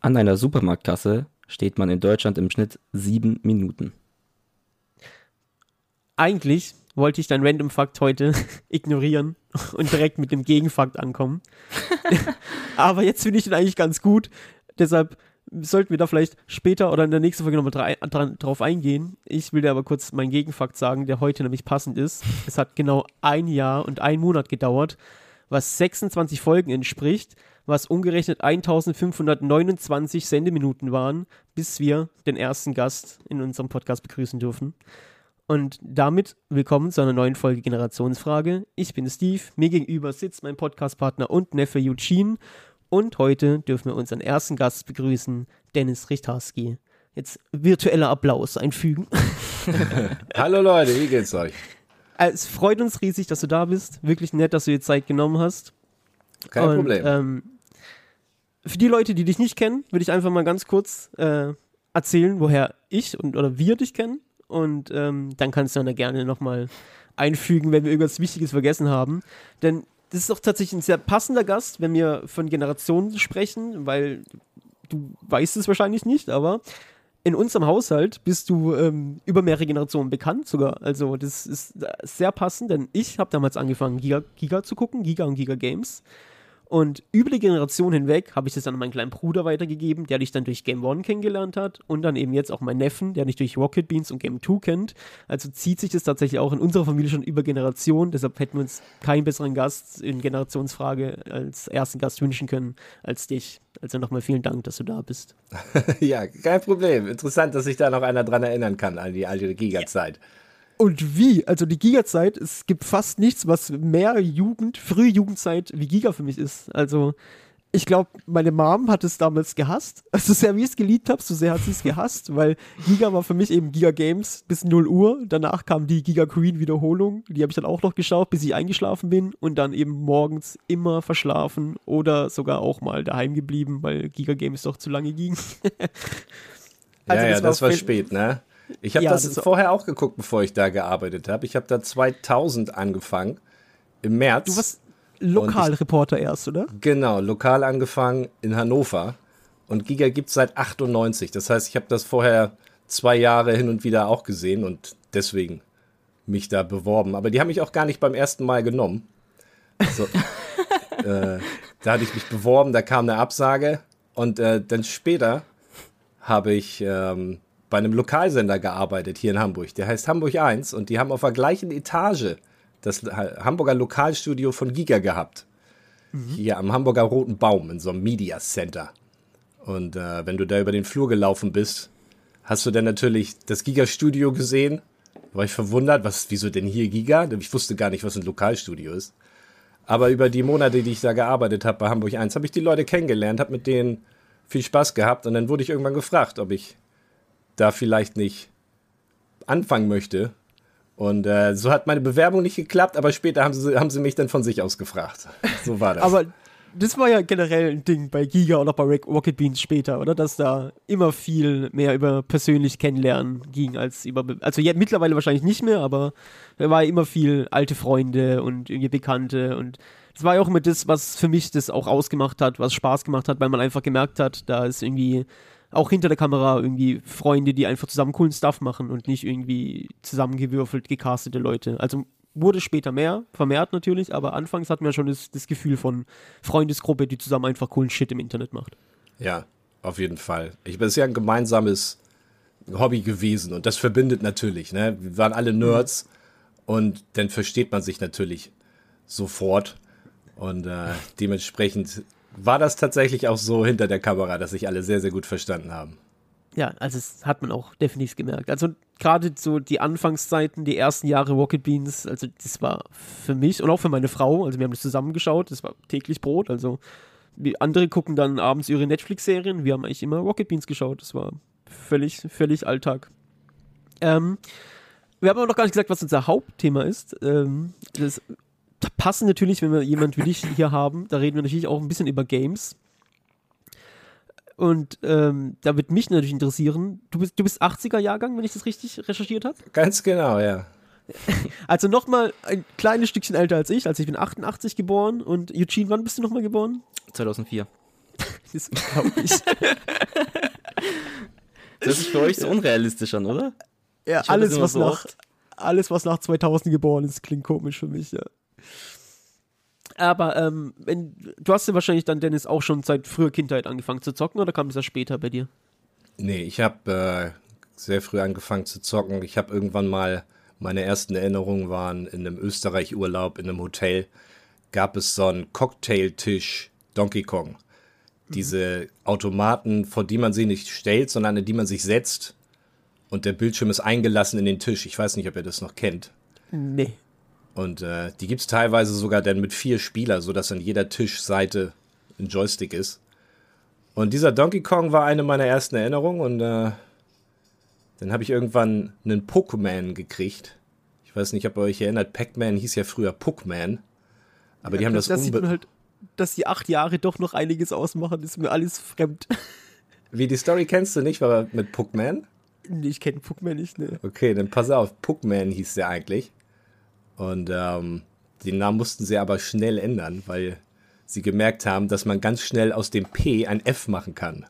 An einer Supermarktkasse steht man in Deutschland im Schnitt sieben Minuten. Eigentlich wollte ich deinen Random Fakt heute ignorieren und direkt mit dem Gegenfakt ankommen. Aber jetzt finde ich den eigentlich ganz gut. Deshalb sollten wir da vielleicht später oder in der nächsten Folge nochmal drauf eingehen. Ich will dir aber kurz meinen Gegenfakt sagen, der heute nämlich passend ist. Es hat genau ein Jahr und ein Monat gedauert, was 26 Folgen entspricht was umgerechnet 1529 Sendeminuten waren, bis wir den ersten Gast in unserem Podcast begrüßen dürfen. Und damit willkommen zu einer neuen Folge Generationsfrage. Ich bin Steve, mir gegenüber sitzt mein Podcastpartner und Neffe Eugene und heute dürfen wir unseren ersten Gast begrüßen, Dennis Richtarski. Jetzt virtueller Applaus einfügen. Hallo Leute, wie geht's euch? Es freut uns riesig, dass du da bist. Wirklich nett, dass du dir Zeit genommen hast. Kein und, Problem. Ähm, für die Leute, die dich nicht kennen, würde ich einfach mal ganz kurz äh, erzählen, woher ich und oder wir dich kennen. Und ähm, dann kannst du dann gerne nochmal einfügen, wenn wir irgendwas Wichtiges vergessen haben. Denn das ist doch tatsächlich ein sehr passender Gast, wenn wir von Generationen sprechen, weil du weißt es wahrscheinlich nicht, aber in unserem Haushalt bist du ähm, über mehrere Generationen bekannt sogar. Also das ist sehr passend, denn ich habe damals angefangen, Giga, Giga zu gucken, Giga und Giga Games. Und über die Generation hinweg habe ich das dann an meinen kleinen Bruder weitergegeben, der dich dann durch Game One kennengelernt hat und dann eben jetzt auch meinen Neffen, der dich durch Rocket Beans und Game Two kennt. Also zieht sich das tatsächlich auch in unserer Familie schon über Generationen. Deshalb hätten wir uns keinen besseren Gast in Generationsfrage als ersten Gast wünschen können als dich. Also nochmal vielen Dank, dass du da bist. ja, kein Problem. Interessant, dass sich da noch einer dran erinnern kann an die alte Giga-Zeit. Ja. Und wie? Also die Giga-Zeit, es gibt fast nichts, was mehr Jugend, frühe Jugendzeit wie Giga für mich ist. Also ich glaube, meine Mom hat es damals gehasst. So sehr wie ich es geliebt habe, so sehr hat sie es gehasst, weil Giga war für mich eben Giga Games bis 0 Uhr. Danach kam die Giga Queen Wiederholung. Die habe ich dann auch noch geschaut, bis ich eingeschlafen bin und dann eben morgens immer verschlafen oder sogar auch mal daheim geblieben, weil Giga Games doch zu lange ging. also ja, ja, das, war, das war spät, ne? Ich habe ja, das, das vorher auch geguckt, bevor ich da gearbeitet habe. Ich habe da 2000 angefangen, im März. Du warst Lokalreporter erst, oder? Genau, lokal angefangen in Hannover. Und Giga gibt es seit 98. Das heißt, ich habe das vorher zwei Jahre hin und wieder auch gesehen und deswegen mich da beworben. Aber die haben mich auch gar nicht beim ersten Mal genommen. Also, äh, da hatte ich mich beworben, da kam eine Absage und äh, dann später habe ich ähm, bei einem Lokalsender gearbeitet hier in Hamburg. Der heißt Hamburg 1 und die haben auf der gleichen Etage das Hamburger Lokalstudio von Giga gehabt. Mhm. Hier am Hamburger Roten Baum in so einem Media Center. Und äh, wenn du da über den Flur gelaufen bist, hast du dann natürlich das Giga-Studio gesehen. War ich verwundert, was, wieso denn hier Giga? Ich wusste gar nicht, was ein Lokalstudio ist. Aber über die Monate, die ich da gearbeitet habe bei Hamburg 1, habe ich die Leute kennengelernt, habe mit denen viel Spaß gehabt und dann wurde ich irgendwann gefragt, ob ich da vielleicht nicht anfangen möchte. Und äh, so hat meine Bewerbung nicht geklappt, aber später haben sie, haben sie mich dann von sich aus gefragt. So war das. aber das war ja generell ein Ding bei Giga und auch bei Rocket Beans später, oder? Dass da immer viel mehr über persönlich kennenlernen ging als über. Also ja, mittlerweile wahrscheinlich nicht mehr, aber da war ja immer viel alte Freunde und irgendwie Bekannte und das war ja auch immer das, was für mich das auch ausgemacht hat, was Spaß gemacht hat, weil man einfach gemerkt hat, da ist irgendwie auch hinter der Kamera irgendwie Freunde, die einfach zusammen coolen Stuff machen und nicht irgendwie zusammengewürfelt, gecastete Leute. Also wurde später mehr, vermehrt natürlich, aber anfangs hatten wir schon das, das Gefühl von Freundesgruppe, die zusammen einfach coolen Shit im Internet macht. Ja, auf jeden Fall. Ich bin ja ein gemeinsames Hobby gewesen und das verbindet natürlich. Ne? Wir waren alle Nerds mhm. und dann versteht man sich natürlich sofort und äh, dementsprechend war das tatsächlich auch so hinter der Kamera, dass sich alle sehr, sehr gut verstanden haben. Ja, also das hat man auch definitiv gemerkt. Also gerade so die Anfangszeiten, die ersten Jahre Rocket Beans, also das war für mich und auch für meine Frau, also wir haben das zusammengeschaut, das war täglich Brot, also andere gucken dann abends ihre Netflix-Serien, wir haben eigentlich immer Rocket Beans geschaut, das war völlig, völlig Alltag. Ähm, wir haben aber noch gar nicht gesagt, was unser Hauptthema ist. Ähm, das passen natürlich, wenn wir jemand wie dich hier haben, da reden wir natürlich auch ein bisschen über Games. Und ähm, da wird mich natürlich interessieren, du bist, du bist 80er-Jahrgang, wenn ich das richtig recherchiert habe? Ganz genau, ja. Also nochmal ein kleines Stückchen älter als ich, also ich bin 88 geboren und Eugene, wann bist du nochmal geboren? 2004. Das ist unglaublich. Das hört sich für euch so unrealistisch an, oder? ja, Ich alles was, so nach, oft. alles, was nach 2000 geboren ist, klingt komisch für mich, ja. Aber ähm, wenn, du hast ja wahrscheinlich dann, Dennis, auch schon seit früher Kindheit angefangen zu zocken oder kam das ja später bei dir? Nee, ich habe äh, sehr früh angefangen zu zocken. Ich habe irgendwann mal, meine ersten Erinnerungen waren in einem Österreich-Urlaub in einem Hotel, gab es so einen Cocktailtisch Donkey Kong. Diese Automaten, vor die man sich nicht stellt, sondern in die man sich setzt. Und der Bildschirm ist eingelassen in den Tisch. Ich weiß nicht, ob ihr das noch kennt. Nee. Und äh, die gibt es teilweise sogar dann mit vier Spieler, sodass an jeder Tischseite ein Joystick ist. Und dieser Donkey Kong war eine meiner ersten Erinnerungen und äh, dann habe ich irgendwann einen Pokémon gekriegt. Ich weiß nicht, ob ihr euch erinnert, Pac-Man hieß ja früher Puckman. Aber die haben das, das man halt, dass die acht Jahre doch noch einiges ausmachen, ist mir alles fremd. Wie die Story kennst du nicht, war mit Puckman? Nee, ich kenne Pokémon nicht, ne. Okay, dann pass auf, Puckman hieß der eigentlich. Und ähm, den Namen mussten sie aber schnell ändern, weil sie gemerkt haben, dass man ganz schnell aus dem P ein F machen kann.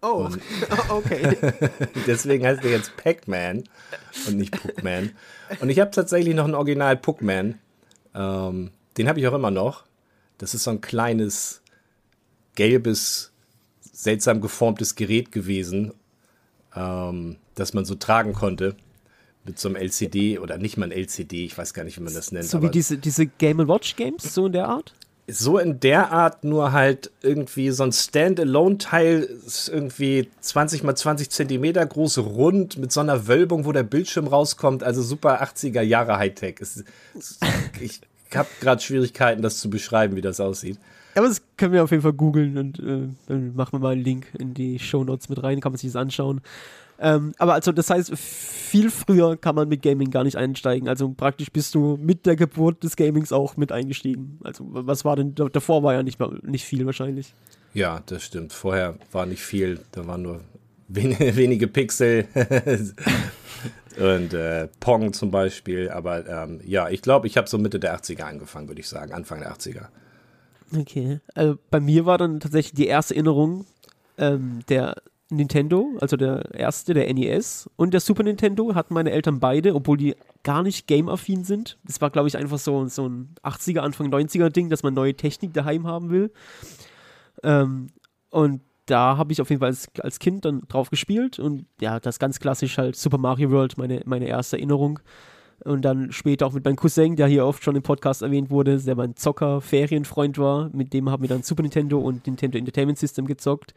Oh, okay. Deswegen heißt er jetzt Pac-Man und nicht Puckman. Und ich habe tatsächlich noch ein Original Puckman. Ähm, den habe ich auch immer noch. Das ist so ein kleines, gelbes, seltsam geformtes Gerät gewesen, ähm, das man so tragen konnte. Mit so einem LCD oder nicht mal ein LCD, ich weiß gar nicht, wie man das nennt. so wie diese, diese Game Watch Games, so in der Art? so in der Art, nur halt irgendwie so ein Standalone-Teil, irgendwie 20 mal 20 Zentimeter groß, rund, mit so einer Wölbung, wo der Bildschirm rauskommt. Also super 80er Jahre Hightech. Es, es, ich habe gerade Schwierigkeiten, das zu beschreiben, wie das aussieht. Aber das können wir auf jeden Fall googeln und äh, dann machen wir mal einen Link in die Shownotes mit rein, kann man sich das anschauen. Ähm, aber also das heißt, viel früher kann man mit Gaming gar nicht einsteigen. Also praktisch bist du mit der Geburt des Gamings auch mit eingestiegen. Also was war denn, da- davor war ja nicht, mal, nicht viel wahrscheinlich. Ja, das stimmt. Vorher war nicht viel, da waren nur wen wenige Pixel und äh, Pong zum Beispiel. Aber ähm, ja, ich glaube, ich habe so Mitte der 80er angefangen, würde ich sagen, Anfang der 80er. Okay. Also bei mir war dann tatsächlich die erste Erinnerung ähm, der Nintendo, also der erste, der NES und der Super Nintendo hatten meine Eltern beide, obwohl die gar nicht game-affin sind. Das war, glaube ich, einfach so, so ein 80er, Anfang 90er Ding, dass man neue Technik daheim haben will. Ähm, und da habe ich auf jeden Fall als, als Kind dann drauf gespielt und ja, das ganz klassisch halt Super Mario World, meine, meine erste Erinnerung. Und dann später auch mit meinem Cousin, der hier oft schon im Podcast erwähnt wurde, der mein Zocker-Ferienfreund war. Mit dem haben wir dann Super Nintendo und Nintendo Entertainment System gezockt.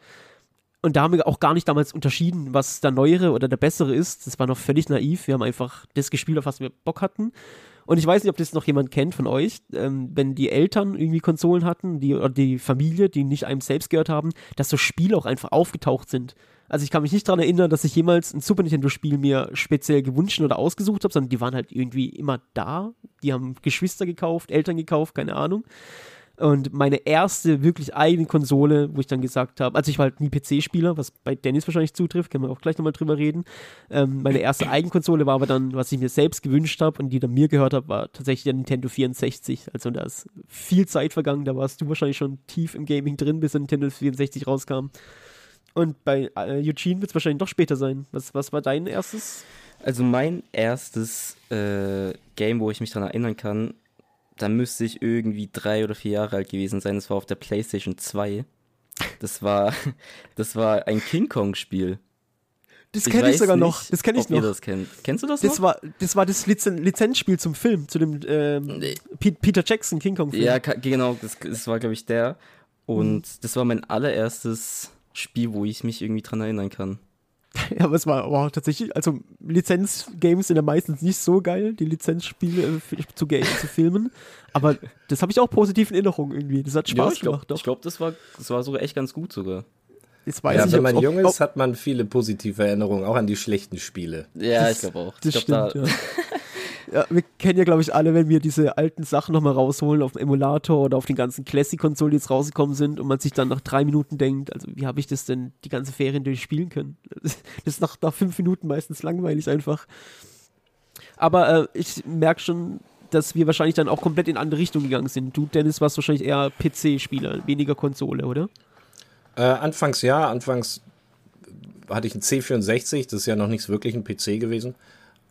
Und da haben wir auch gar nicht damals unterschieden, was der neuere oder der bessere ist. Das war noch völlig naiv. Wir haben einfach das gespielt, auf was wir Bock hatten. Und ich weiß nicht, ob das noch jemand kennt von euch, ähm, wenn die Eltern irgendwie Konsolen hatten, die, oder die Familie, die nicht einem selbst gehört haben, dass so Spiele auch einfach aufgetaucht sind. Also ich kann mich nicht daran erinnern, dass ich jemals ein Super Nintendo-Spiel mir speziell gewünscht oder ausgesucht habe, sondern die waren halt irgendwie immer da. Die haben Geschwister gekauft, Eltern gekauft, keine Ahnung. Und meine erste wirklich eigene Konsole, wo ich dann gesagt habe, also ich war halt nie PC-Spieler, was bei Dennis wahrscheinlich zutrifft, können wir auch gleich nochmal drüber reden. Ähm, meine erste Eigenkonsole war aber dann, was ich mir selbst gewünscht habe und die dann mir gehört habe, war tatsächlich der Nintendo 64. Also da ist viel Zeit vergangen, da warst du wahrscheinlich schon tief im Gaming drin, bis der Nintendo 64 rauskam. Und bei äh, Eugene wird es wahrscheinlich noch später sein. Was, was war dein erstes? Also mein erstes äh, Game, wo ich mich daran erinnern kann, da müsste ich irgendwie drei oder vier Jahre alt gewesen sein. Das war auf der PlayStation 2. Das war, das war ein King Kong-Spiel. Das kenne ich sogar nicht, noch. Das kenne ich ob ihr noch. das kennt. Kennst du das, Das noch? war, das war das Lizen Lizenzspiel zum Film, zu dem ähm, Nee. Pe Peter Jackson King Kong Film. Ja, genau, das, das war, glaube ich, der. Und das war mein allererstes Spiel, wo ich mich irgendwie dran erinnern kann. Ja, aber es war wow, tatsächlich, also Lizenzgames sind ja meistens nicht so geil, die Lizenzspiele äh, zu, zu filmen. Aber das habe ich auch positiv in Erinnerung irgendwie. Das hat Spaß ich glaube, gemacht, doch. glaub, das, war, das war sogar echt ganz gut sogar. Jetzt weiß Ja, ich, wenn ob- man jung ist, hat man viele positive Erinnerungen, auch an die schlechten Spiele. Ja, Das- ich glaube auch. Das ich glaub, stimmt, ja. ja. Wir kennen ja, glaube ich, alle, wenn wir diese alten Sachen nochmal rausholen auf dem Emulator oder auf den ganzen Classic-Konsolen, die jetzt rausgekommen sind und man sich dann nach drei Minuten denkt, also wie habe ich das denn die ganze Ferien durchspielen können? Das ist nach, nach fünf Minuten meistens langweilig einfach. Aber äh, ich merke schon, dass wir wahrscheinlich dann auch komplett in andere Richtung gegangen sind. Du, Dennis, warst wahrscheinlich eher PC-Spieler, weniger Konsole, oder? Äh, anfangs ja, anfangs hatte ich einen C64, das ist ja noch nicht wirklich ein PC gewesen.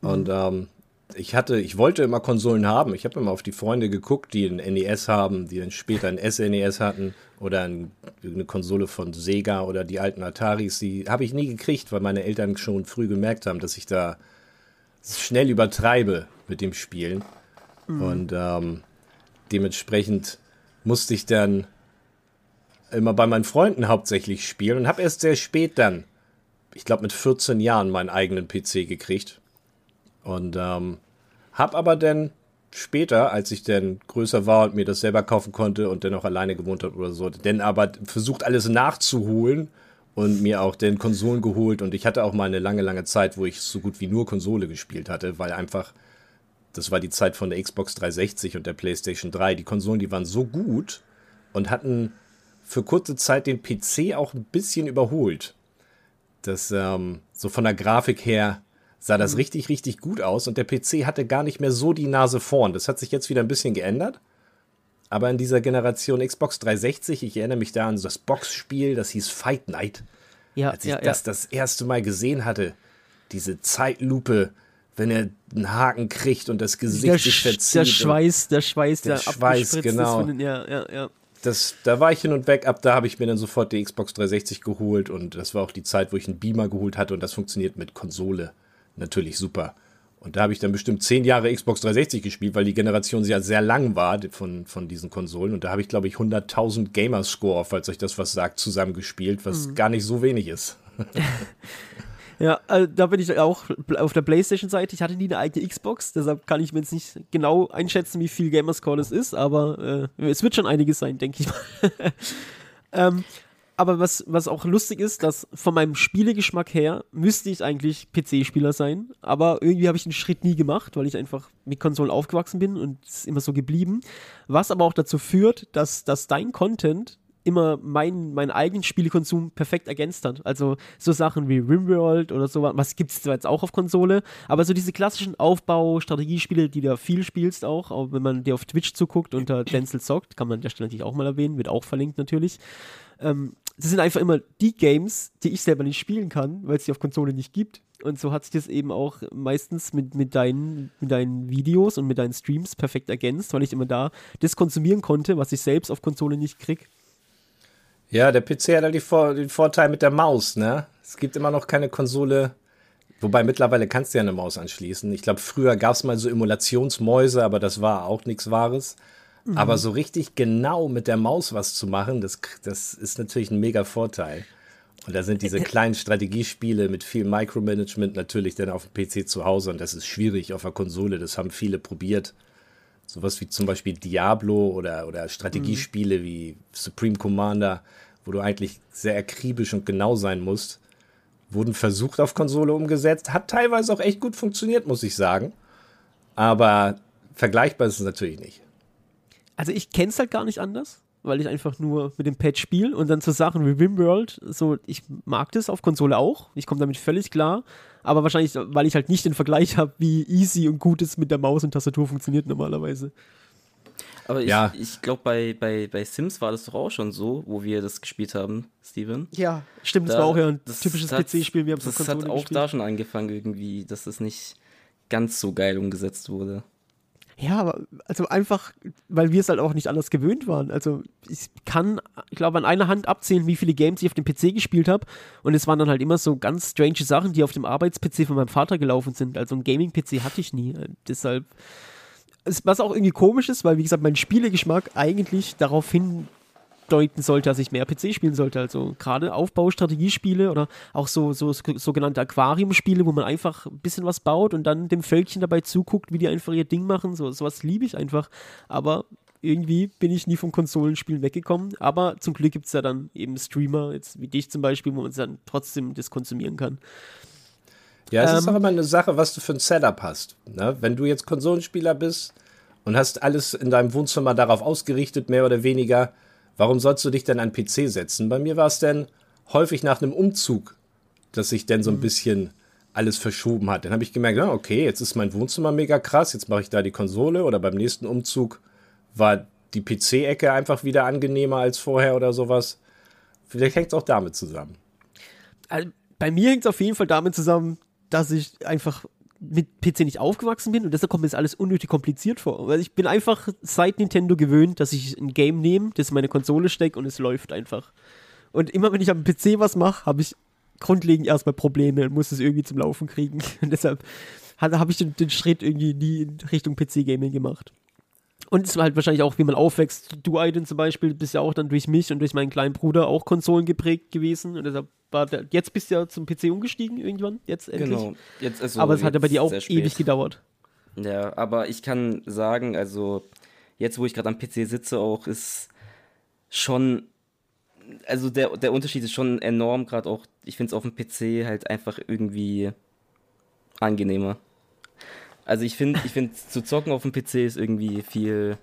Mhm. Und ähm, ich hatte, ich wollte immer Konsolen haben. Ich habe immer auf die Freunde geguckt, die ein NES haben, die dann später ein SNES hatten oder ein, eine Konsole von Sega oder die alten Ataris. Die habe ich nie gekriegt, weil meine Eltern schon früh gemerkt haben, dass ich da schnell übertreibe mit dem Spielen. Mhm. Und ähm, dementsprechend musste ich dann immer bei meinen Freunden hauptsächlich spielen und habe erst sehr spät dann, ich glaube mit 14 Jahren, meinen eigenen PC gekriegt. Und ähm, habe aber dann später, als ich dann größer war und mir das selber kaufen konnte und dann auch alleine gewohnt hat oder so, dann aber versucht alles nachzuholen und mir auch den Konsolen geholt und ich hatte auch mal eine lange, lange Zeit, wo ich so gut wie nur Konsole gespielt hatte, weil einfach das war die Zeit von der Xbox 360 und der PlayStation 3. Die Konsolen, die waren so gut und hatten für kurze Zeit den PC auch ein bisschen überholt. Das, ähm, so von der Grafik her sah das mhm. richtig, richtig gut aus und der PC hatte gar nicht mehr so die Nase vorn. Das hat sich jetzt wieder ein bisschen geändert. Aber in dieser Generation Xbox 360, ich erinnere mich da an das Boxspiel, das hieß Fight Night. Ja, Als ich ja, das ja. das erste Mal gesehen hatte, diese Zeitlupe, wenn er einen Haken kriegt und das Gesicht der sich verzieht. Der Schweiß, der Schweiß, der, der Schweiß, genau. Den, ja, ja, ja. Das, da war ich hin und weg. Ab da habe ich mir dann sofort die Xbox 360 geholt und das war auch die Zeit, wo ich einen Beamer geholt hatte und das funktioniert mit Konsole natürlich super. Und da habe ich dann bestimmt zehn Jahre Xbox 360 gespielt, weil die Generation ja sehr lang war von, von diesen Konsolen. Und da habe ich, glaube ich, 100.000 Gamerscore, falls euch das was sagt, zusammengespielt, was mhm. gar nicht so wenig ist. Ja, also da bin ich auch auf der PlayStation-Seite. Ich hatte nie eine eigene Xbox, deshalb kann ich mir jetzt nicht genau einschätzen, wie viel Gamerscore das ist, aber äh, es wird schon einiges sein, denke ich mal. ähm, aber was, was auch lustig ist, dass von meinem Spielegeschmack her müsste ich eigentlich PC-Spieler sein, aber irgendwie habe ich den Schritt nie gemacht, weil ich einfach mit Konsolen aufgewachsen bin und es ist immer so geblieben. Was aber auch dazu führt, dass, dass dein Content immer meinen, meinen eigenen Spielekonsum perfekt ergänzt hat. Also so Sachen wie Rimworld oder so, was gibt es zwar jetzt auch auf Konsole, aber so diese klassischen Aufbau-Strategiespiele, die du da viel spielst auch, auch wenn man dir auf Twitch zuguckt unter Denzel zockt, kann man an der Stelle natürlich auch mal erwähnen, wird auch verlinkt natürlich. Ähm, das sind einfach immer die Games, die ich selber nicht spielen kann, weil es die auf Konsole nicht gibt. Und so hat sich das eben auch meistens mit, mit, deinen, mit deinen Videos und mit deinen Streams perfekt ergänzt, weil ich immer da das konsumieren konnte, was ich selbst auf Konsole nicht krieg. Ja, der PC hat halt die Vor den Vorteil mit der Maus, ne? Es gibt immer noch keine Konsole. Wobei mittlerweile kannst du ja eine Maus anschließen. Ich glaube, früher gab es mal so Emulationsmäuse, aber das war auch nichts Wahres. Mhm. Aber so richtig genau mit der Maus was zu machen, das, das ist natürlich ein mega Vorteil. Und da sind diese kleinen Strategiespiele mit viel Micromanagement natürlich dann auf dem PC zu Hause und das ist schwierig auf der Konsole. Das haben viele probiert. Sowas wie zum Beispiel Diablo oder, oder Strategiespiele mhm. wie Supreme Commander, wo du eigentlich sehr akribisch und genau sein musst, wurden versucht auf Konsole umgesetzt. Hat teilweise auch echt gut funktioniert, muss ich sagen. Aber vergleichbar ist es natürlich nicht. Also ich kenne es halt gar nicht anders, weil ich einfach nur mit dem Pad spiele und dann so Sachen wie Rimworld, so ich mag das auf Konsole auch. Ich komme damit völlig klar aber wahrscheinlich, weil ich halt nicht den Vergleich habe, wie easy und gut es mit der Maus und Tastatur funktioniert normalerweise. Aber ich, ja. ich glaube, bei, bei, bei Sims war das doch auch schon so, wo wir das gespielt haben, Steven. Ja, stimmt, da, das war auch ja ein typisches PC-Spiel. Wir haben das hat auch gespielt. da schon angefangen irgendwie, dass das nicht ganz so geil umgesetzt wurde. Ja, aber also einfach, weil wir es halt auch nicht anders gewöhnt waren. Also ich kann, ich glaube, an einer Hand abzählen, wie viele Games ich auf dem PC gespielt habe. Und es waren dann halt immer so ganz strange Sachen, die auf dem Arbeits-PC von meinem Vater gelaufen sind. Also ein Gaming-PC hatte ich nie. Deshalb, was auch irgendwie komisch ist, weil wie gesagt, mein Spielegeschmack eigentlich darauf hin deuten sollte, dass ich mehr PC spielen sollte. Also gerade Aufbaustrategiespiele oder auch so, so sogenannte Aquariumspiele, wo man einfach ein bisschen was baut und dann dem Völkchen dabei zuguckt, wie die einfach ihr Ding machen. So, sowas liebe ich einfach. Aber irgendwie bin ich nie vom Konsolenspielen weggekommen. Aber zum Glück gibt es ja dann eben Streamer, jetzt wie dich zum Beispiel, wo man dann trotzdem das konsumieren kann. Ja, es ähm, ist auch immer eine Sache, was du für ein Setup hast. Ne? Wenn du jetzt Konsolenspieler bist und hast alles in deinem Wohnzimmer darauf ausgerichtet, mehr oder weniger, Warum sollst du dich denn an PC setzen? Bei mir war es denn häufig nach einem Umzug, dass sich denn so ein mhm. bisschen alles verschoben hat. Dann habe ich gemerkt, okay, jetzt ist mein Wohnzimmer mega krass, jetzt mache ich da die Konsole oder beim nächsten Umzug war die PC-Ecke einfach wieder angenehmer als vorher oder sowas. Vielleicht hängt es auch damit zusammen. Also, bei mir hängt es auf jeden Fall damit zusammen, dass ich einfach mit PC nicht aufgewachsen bin und deshalb kommt mir das alles unnötig kompliziert vor. Weil ich bin einfach seit Nintendo gewöhnt, dass ich ein Game nehme, das in meine Konsole stecke und es läuft einfach. Und immer wenn ich am PC was mache, habe ich grundlegend erstmal Probleme und muss es irgendwie zum Laufen kriegen. Und deshalb habe ich den, den, Schritt irgendwie nie in Richtung PC-Gaming gemacht. Und es war halt wahrscheinlich auch, wie man aufwächst. Du, Aiden zum Beispiel, bist ja auch dann durch mich und durch meinen kleinen Bruder auch Konsolen geprägt gewesen. Und deshalb war der, jetzt bist du ja zum PC umgestiegen irgendwann, jetzt endlich. Genau. Jetzt, also aber es hat ja bei dir auch ewig gedauert. Ja, aber ich kann sagen, also jetzt, wo ich gerade am PC sitze, auch ist schon, also der, der Unterschied ist schon enorm, gerade auch, ich finde es auf dem PC halt einfach irgendwie angenehmer. Also ich finde, ich finde zu zocken auf dem PC ist irgendwie viel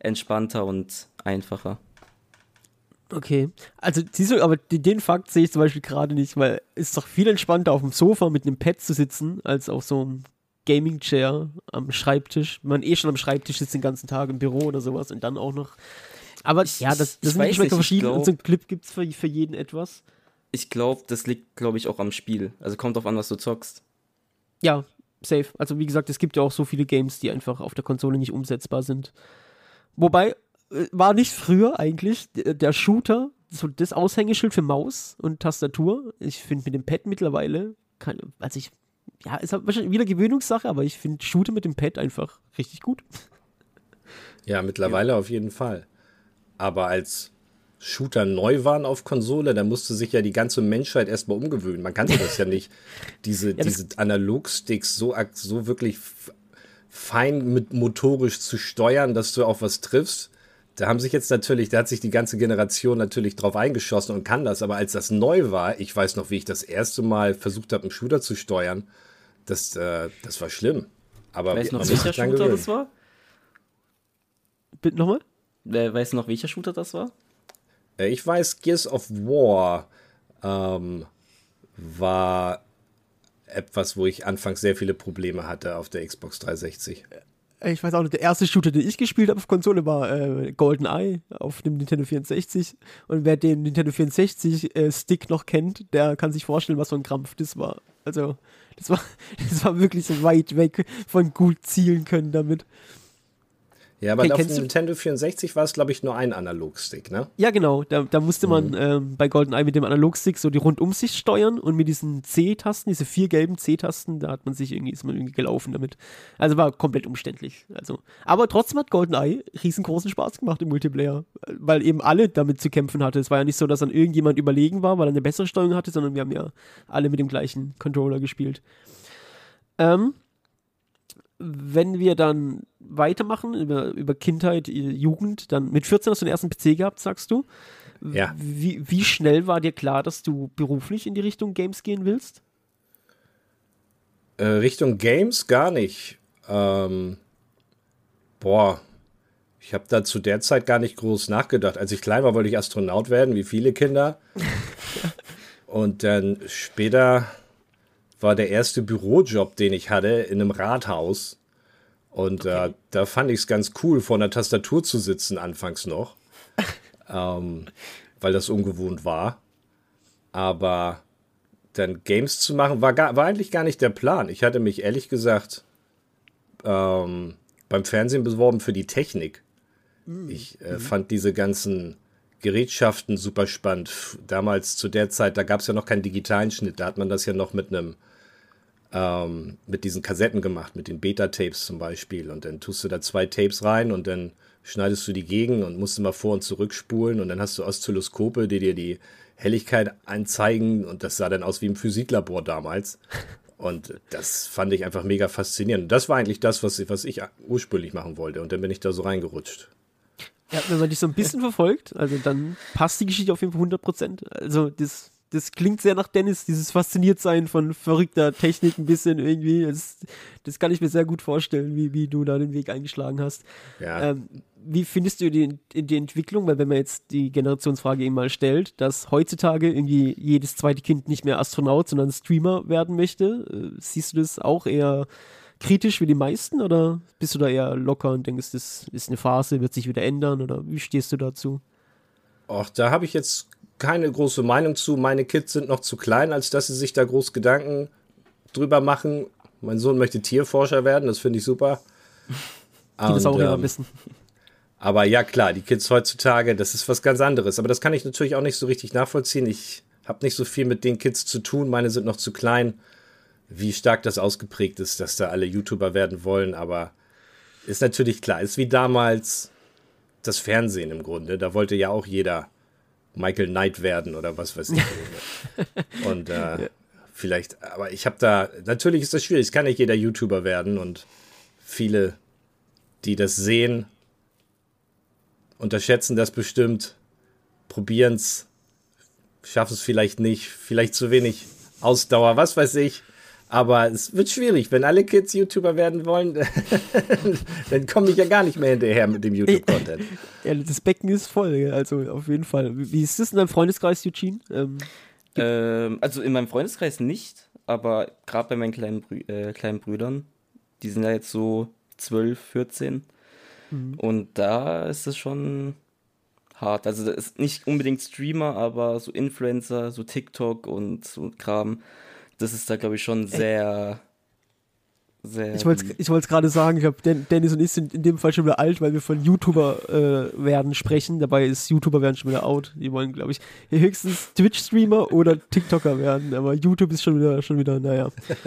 entspannter und einfacher. Okay. Also siehst du, aber den Fakt sehe ich zum Beispiel gerade nicht, weil es ist doch viel entspannter auf dem Sofa mit einem Pad zu sitzen, als auf so einem Gaming-Chair am Schreibtisch. Man eh schon am Schreibtisch sitzt den ganzen Tag im Büro oder sowas und dann auch noch. Aber ich, ja, das, das sind Geschmäcker verschieden und so ein Clip gibt es für, für jeden etwas. Ich glaube, das liegt, glaube ich, auch am Spiel. Also kommt drauf an, was du zockst. Ja, safe. Also wie gesagt, es gibt ja auch so viele Games, die einfach auf der Konsole nicht umsetzbar sind. Wobei, äh, war nicht früher eigentlich der Shooter, so das Aushängeschild für Maus und Tastatur. Ich finde mit dem Pad mittlerweile, kann, also ich, ja, ist halt wahrscheinlich wieder Gewöhnungssache, aber ich finde Shooter mit dem Pad einfach richtig gut. Ja, mittlerweile ja. auf jeden Fall. Aber als Shooter neu waren auf Konsole, da musste sich ja die ganze Menschheit erstmal umgewöhnen. Man kannte das ja nicht, diese, ja, diese Analogsticks so, so wirklich fein mit motorisch zu steuern, dass du auf was triffst. Da haben sich jetzt natürlich, da hat sich die ganze Generation natürlich drauf eingeschossen und kann das. Aber als das neu war, ich weiß noch, wie ich das erste Mal versucht habe, einen Shooter zu steuern, das, äh, das war schlimm. Aber weißt du noch, welcher Shooter gewöhnt. das war? Bitte nochmal? Weißt du noch, welcher Shooter das war? Äh, ich weiß, Gears of War ähm, war etwas, wo ich anfangs sehr viele Probleme hatte auf der Xbox 360. Äh, ich weiß auch nicht, der erste Shooter, den ich gespielt habe auf Konsole, war äh, GoldenEye auf dem Nintendo 64. Und wer den Nintendo 64 äh, noch kennt, der kann sich vorstellen, was für ein Krampf das war. Also, das war, das war wirklich weit weg von gut zielen können damit. Ja, aber auf dem Nintendo 64 war es, glaube ich, nur ein Analogstick, ne? Ja, genau. Da, da musste man mhm. ähm, bei GoldenEye mit dem Analogstick so die Rundumsicht steuern und mit diesen C-Tasten, diese vier gelben C-Tasten, da hat man sich irgendwie, ist man irgendwie gelaufen damit. Also war komplett umständlich. Also, aber trotzdem hat GoldenEye riesengroßen Spaß gemacht im Multiplayer, weil eben alle damit zu kämpfen hatte. Es war ja nicht so, dass dann irgendjemand überlegen war, weil er eine bessere Steuerung hatte, sondern wir haben ja alle mit dem gleichen Controller gespielt. Ähm, wenn wir dann weitermachen über, über Kindheit, Jugend, dann mit 14 hast du den ersten PC gehabt, sagst du. Ja. Wie, wie schnell war dir klar, dass du beruflich in die Richtung Games gehen willst? Äh, Richtung Games gar nicht. Ähm, boah, ich habe da zu der Zeit gar nicht groß nachgedacht. Als ich klein war, wollte ich Astronaut werden, wie viele Kinder. Und dann später war der erste Bürojob, den ich hatte, in einem Rathaus. Und äh, okay. äh, da fand ich es ganz cool, vor einer Tastatur zu sitzen, anfangs noch. ähm, weil das ungewohnt war. Aber dann Games zu machen, war, gar, war eigentlich gar nicht der Plan. Ich hatte mich ehrlich gesagt ähm, beim Fernsehen beworben für die Technik. Mm. Ich äh, mhm. fand diese ganzen Gerätschaften super spannend. Damals zu der Zeit, da gab es ja noch keinen digitalen Schnitt, da hat man das ja noch mit einem ähm, mit diesen Kassetten gemacht, mit den Beta-Tapes zum Beispiel. Und dann tust du da zwei Tapes rein und dann schneidest du die gegen und musst immer vor und zurück spulen und dann hast du Oszilloskope, die dir die Helligkeit anzeigen und das sah dann aus wie im Physiklabor damals. Und das fand ich einfach mega faszinierend. Und das war eigentlich das, was, was ich ursprünglich machen wollte. Und dann bin ich da so reingerutscht. Ja, wenn man dich so ein bisschen verfolgt, also dann passt die Geschichte auf jeden Fall 100 Prozent. Also das das klingt sehr nach Dennis, dieses Fasziniertsein von verrückter Technik ein bisschen irgendwie. Das, das kann ich mir sehr gut vorstellen, wie, wie du da den Weg eingeschlagen hast. Ja. Ähm, wie findest du die, die Entwicklung? Weil wenn man jetzt die Generationsfrage eben mal stellt, dass heutzutage irgendwie jedes zweite Kind nicht mehr Astronaut, sondern Streamer werden möchte, äh, siehst du das auch eher kritisch wie die meisten oder bist du da eher locker und denkst, das ist eine Phase, wird sich wieder ändern oder wie stehst du dazu? Ach, da habe ich jetzt keine große Meinung zu. Meine Kids sind noch zu klein, als dass sie sich da groß Gedanken drüber machen. Mein Sohn möchte Tierforscher werden, das finde ich super. Dinosaurier ähm, wissen. Aber ja, klar, die Kids heutzutage, das ist was ganz anderes. Aber das kann ich natürlich auch nicht so richtig nachvollziehen. Ich habe nicht so viel mit den Kids zu tun. Meine sind noch zu klein. Wie stark das ausgeprägt ist, dass da alle YouTuber werden wollen. Aber ist natürlich klar. Ist wie damals das Fernsehen im Grunde. Da wollte ja auch jeder Michael Knight werden oder was weiß ich. und äh, ja. vielleicht, aber ich habe da, natürlich ist das schwierig. Es kann nicht jeder YouTuber werden und viele, die das sehen, unterschätzen das bestimmt, probieren es, schaffen es vielleicht nicht, vielleicht zu wenig Ausdauer, was weiß ich. Aber es wird schwierig, wenn alle Kids YouTuber werden wollen, dann komme ich ja gar nicht mehr hinterher mit dem YouTube-Content. Ja, das Becken ist voll, also auf jeden Fall. Wie ist das in deinem Freundeskreis, Eugene? Ähm, ähm, also in meinem Freundeskreis nicht, aber gerade bei meinen kleinen, Brü äh, kleinen Brüdern, die sind ja jetzt so 12, 14. Mhm. Und da ist es schon hart. Also das ist nicht unbedingt Streamer, aber so Influencer, so TikTok und so Kram das ist da, glaube ich, schon sehr. sehr ich wollte es gerade sagen, ich glaube, Dennis und ich sind in dem Fall schon wieder alt, weil wir von YouTuber äh, werden sprechen. Dabei ist YouTuber werden schon wieder out. Die wollen, glaube ich, höchstens Twitch-Streamer oder TikToker werden, aber YouTube ist schon wieder, schon wieder, naja.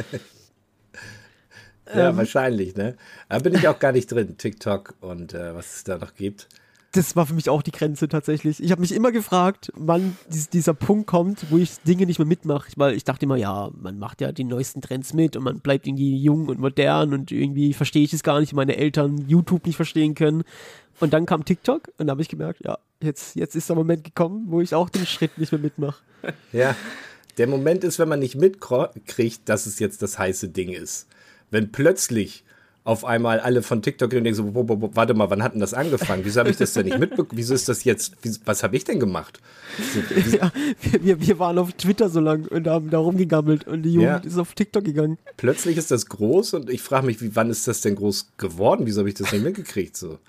ja, ähm, wahrscheinlich, ne? Da bin ich auch gar nicht drin, TikTok und äh, was es da noch gibt das war für mich auch die Grenze tatsächlich. Ich habe mich immer gefragt, wann dies, dieser Punkt kommt, wo ich Dinge nicht mehr mitmache. Weil ich dachte immer, ja, man macht ja die neuesten Trends mit und man bleibt irgendwie jung und modern und irgendwie verstehe ich es gar nicht, meine Eltern YouTube nicht verstehen können. Und dann kam TikTok und da habe ich gemerkt, ja, jetzt, jetzt ist der Moment gekommen, wo ich auch den Schritt nicht mehr mitmache. Ja, der Moment ist, wenn man nicht mitkriegt, dass es jetzt das heiße Ding ist. Wenn plötzlich auf einmal alle von TikTok und denken so, bo, bo, bo, warte mal, wann hat denn das angefangen? Wieso habe ich das denn nicht mitbekommen? Wieso ist das jetzt, was habe ich denn gemacht? Ja, wir, wir waren auf Twitter so lang und haben da rumgegammelt und die Jugend ja. ist auf TikTok gegangen. Plötzlich ist das groß und ich frage mich, wie, wann ist das denn groß geworden? Wieso habe ich das nicht mitgekriegt? So?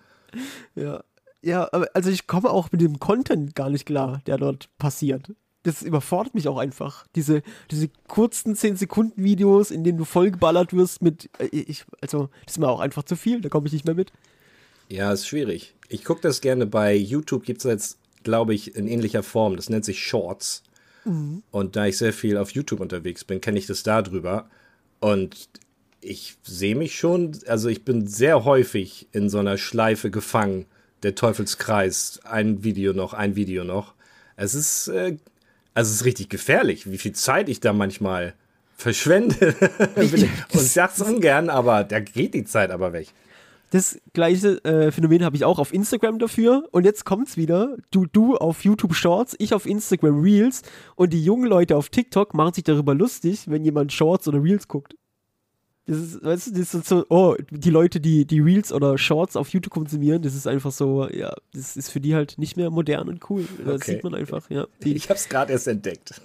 Ja. Ja, also ich komme auch mit dem Content gar nicht klar, der dort passiert das überfordert mich auch einfach. Diese, diese kurzen 10-Sekunden-Videos, in denen du vollgeballert wirst mit, äh, ich, also, das ist mir auch einfach zu viel, da komme ich nicht mehr mit. Ja, ist schwierig. Ich gucke das gerne bei YouTube, gibt es jetzt, glaube ich, in ähnlicher Form. Das nennt sich Shorts. Mhm. Und da ich sehr viel auf YouTube unterwegs bin, kenne ich das da drüber. Und ich sehe mich schon, also ich bin sehr häufig in so einer Schleife gefangen. Der Teufelskreis, ein Video noch, ein Video noch. Es ist äh, also es ist richtig gefährlich, wie viel Zeit ich da manchmal verschwende. und ich sag's ungern, aber da geht die Zeit aber weg. Das gleiche äh, Phänomen habe ich auch auf Instagram dafür. Und jetzt kommt's wieder. Du, du auf YouTube Shorts, ich auf Instagram Reels. Und die jungen Leute auf TikTok machen sich darüber lustig, wenn jemand Shorts oder Reels guckt. Das ist, weißt du, das ist so, oh, die Leute, die, die Reels oder Shorts auf YouTube konsumieren, das ist einfach so, ja, das ist für die halt nicht mehr modern und cool. Das okay. sieht man einfach, ja. Die, ich hab's gerade erst entdeckt.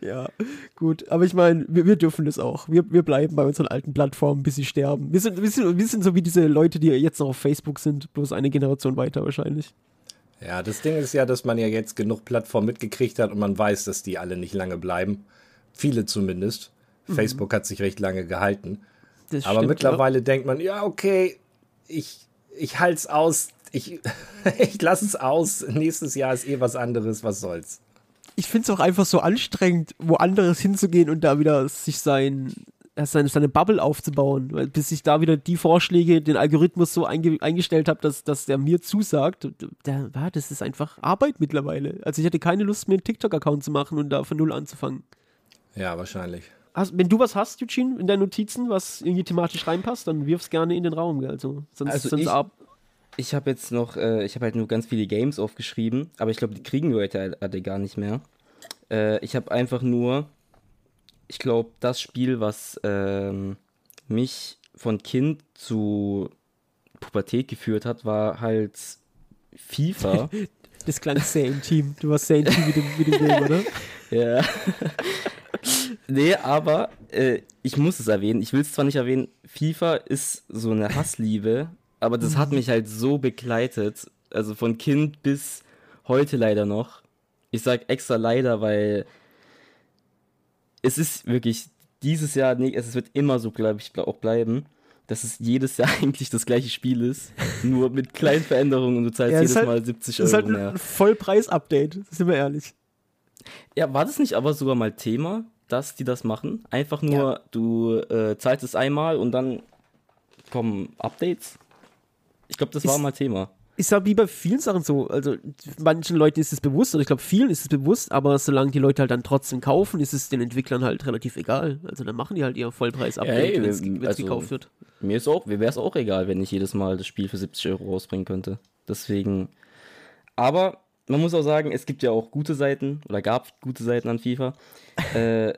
ja, gut. Aber ich meine, wir, wir, dürfen das auch. Wir, wir bleiben bei unseren alten Plattformen, bis sie sterben. Wir sind, wir, sind, wir sind so wie diese Leute, die jetzt noch auf Facebook sind, bloß eine Generation weiter wahrscheinlich. Ja, das Ding ist ja, dass man ja jetzt genug Plattformen mitgekriegt hat und man weiß, dass die alle nicht lange bleiben. Viele zumindest. Mhm. Facebook hat sich recht lange gehalten. Das Aber stimmt, mittlerweile ja. denkt man, ja, okay, ich, ich halte es aus, ich, ich lasse es aus. Nächstes Jahr ist eh was anderes, was soll's. Ich finde es auch einfach so anstrengend, woanders hinzugehen und da wieder sich sein, seine, seine Bubble aufzubauen, weil bis ich da wieder die Vorschläge, den Algorithmus so einge eingestellt habe, dass, dass der mir zusagt, der, ja, das ist einfach Arbeit mittlerweile. Also ich hatte keine Lust, mir einen TikTok-Account zu machen und da von null anzufangen. Ja, wahrscheinlich. Hast, wenn du was hast, Eugene, in deinen Notizen, was irgendwie thematisch reinpasst, dann wirf's gerne in den Raum. Also, sonst, also sonst ich, ich habe jetzt noch, äh, ich habe halt nur ganz viele Games aufgeschrieben, aber ich glaube, die kriegen wir heute alle gar nicht mehr. Äh, ich habe einfach nur, ich glaube, das Spiel, was ähm, mich von Kind zu Pubertät geführt hat, war halt FIFA. das klang sehr intim. Du warst sehr intim mit dem, mit dem Game, oder? ja. nee, aber äh, ich muss es erwähnen. Ich will es zwar nicht erwähnen, FIFA ist so eine Hassliebe, aber das hat mhm. mich halt so begleitet Also von Kind bis heute leider noch. Ich sag extra leider, weil es ist wirklich dieses Jahr, nee, es wird immer so, glaube ich, auch bleiben, dass es jedes Jahr eigentlich das gleiche Spiel ist, nur mit kleinen Veränderungen und du zahlst Ja, jedes halt- Mal 70 Das ist Euro halt mehr. ein Vollpreis-Update, sind wir ehrlich. Ja, war das nicht aber sogar mal Thema, dass die das machen? Einfach nur, du äh, zahlst es einmal und dann kommen Updates? Ich glaube, das war Ist- mal Thema. Ist ja wie bei vielen Sachen so. Also manchen Leuten ist es bewusst, oder ich glaube vielen ist es bewusst, aber solange die Leute halt dann trotzdem kaufen, ist es den Entwicklern halt relativ egal. Also dann machen die halt ihr Vollpreis-Update, Ja, wenn es also- gekauft wird. Mir ist auch, mir wäre es auch egal, wenn ich jedes Mal das Spiel für 70 Euro rausbringen könnte. Deswegen. Aber man muss auch sagen, es gibt ja auch gute Seiten oder gab gute Seiten an FIFA. äh,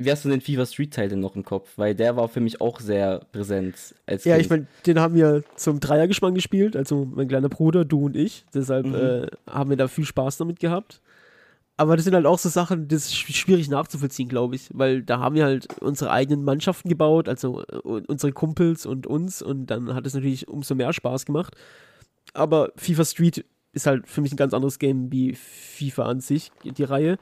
wie hast du den FIFA Street Teil denn noch im Kopf? Weil der war für mich auch sehr präsent als Ja, Kind. ich meine, den haben wir zum Dreiergespann gespielt, also mein kleiner Bruder, du und ich. Deshalb Mhm. äh, haben wir da viel Spaß damit gehabt. Aber das sind halt auch so Sachen, das ist sch- schwierig nachzuvollziehen, glaube ich, weil da haben wir halt unsere eigenen Mannschaften gebaut, also äh, unsere Kumpels und uns und dann hat es natürlich umso mehr Spaß gemacht. Aber FIFA Street ist halt für mich ein ganz anderes Game wie FIFA an sich, die Reihe.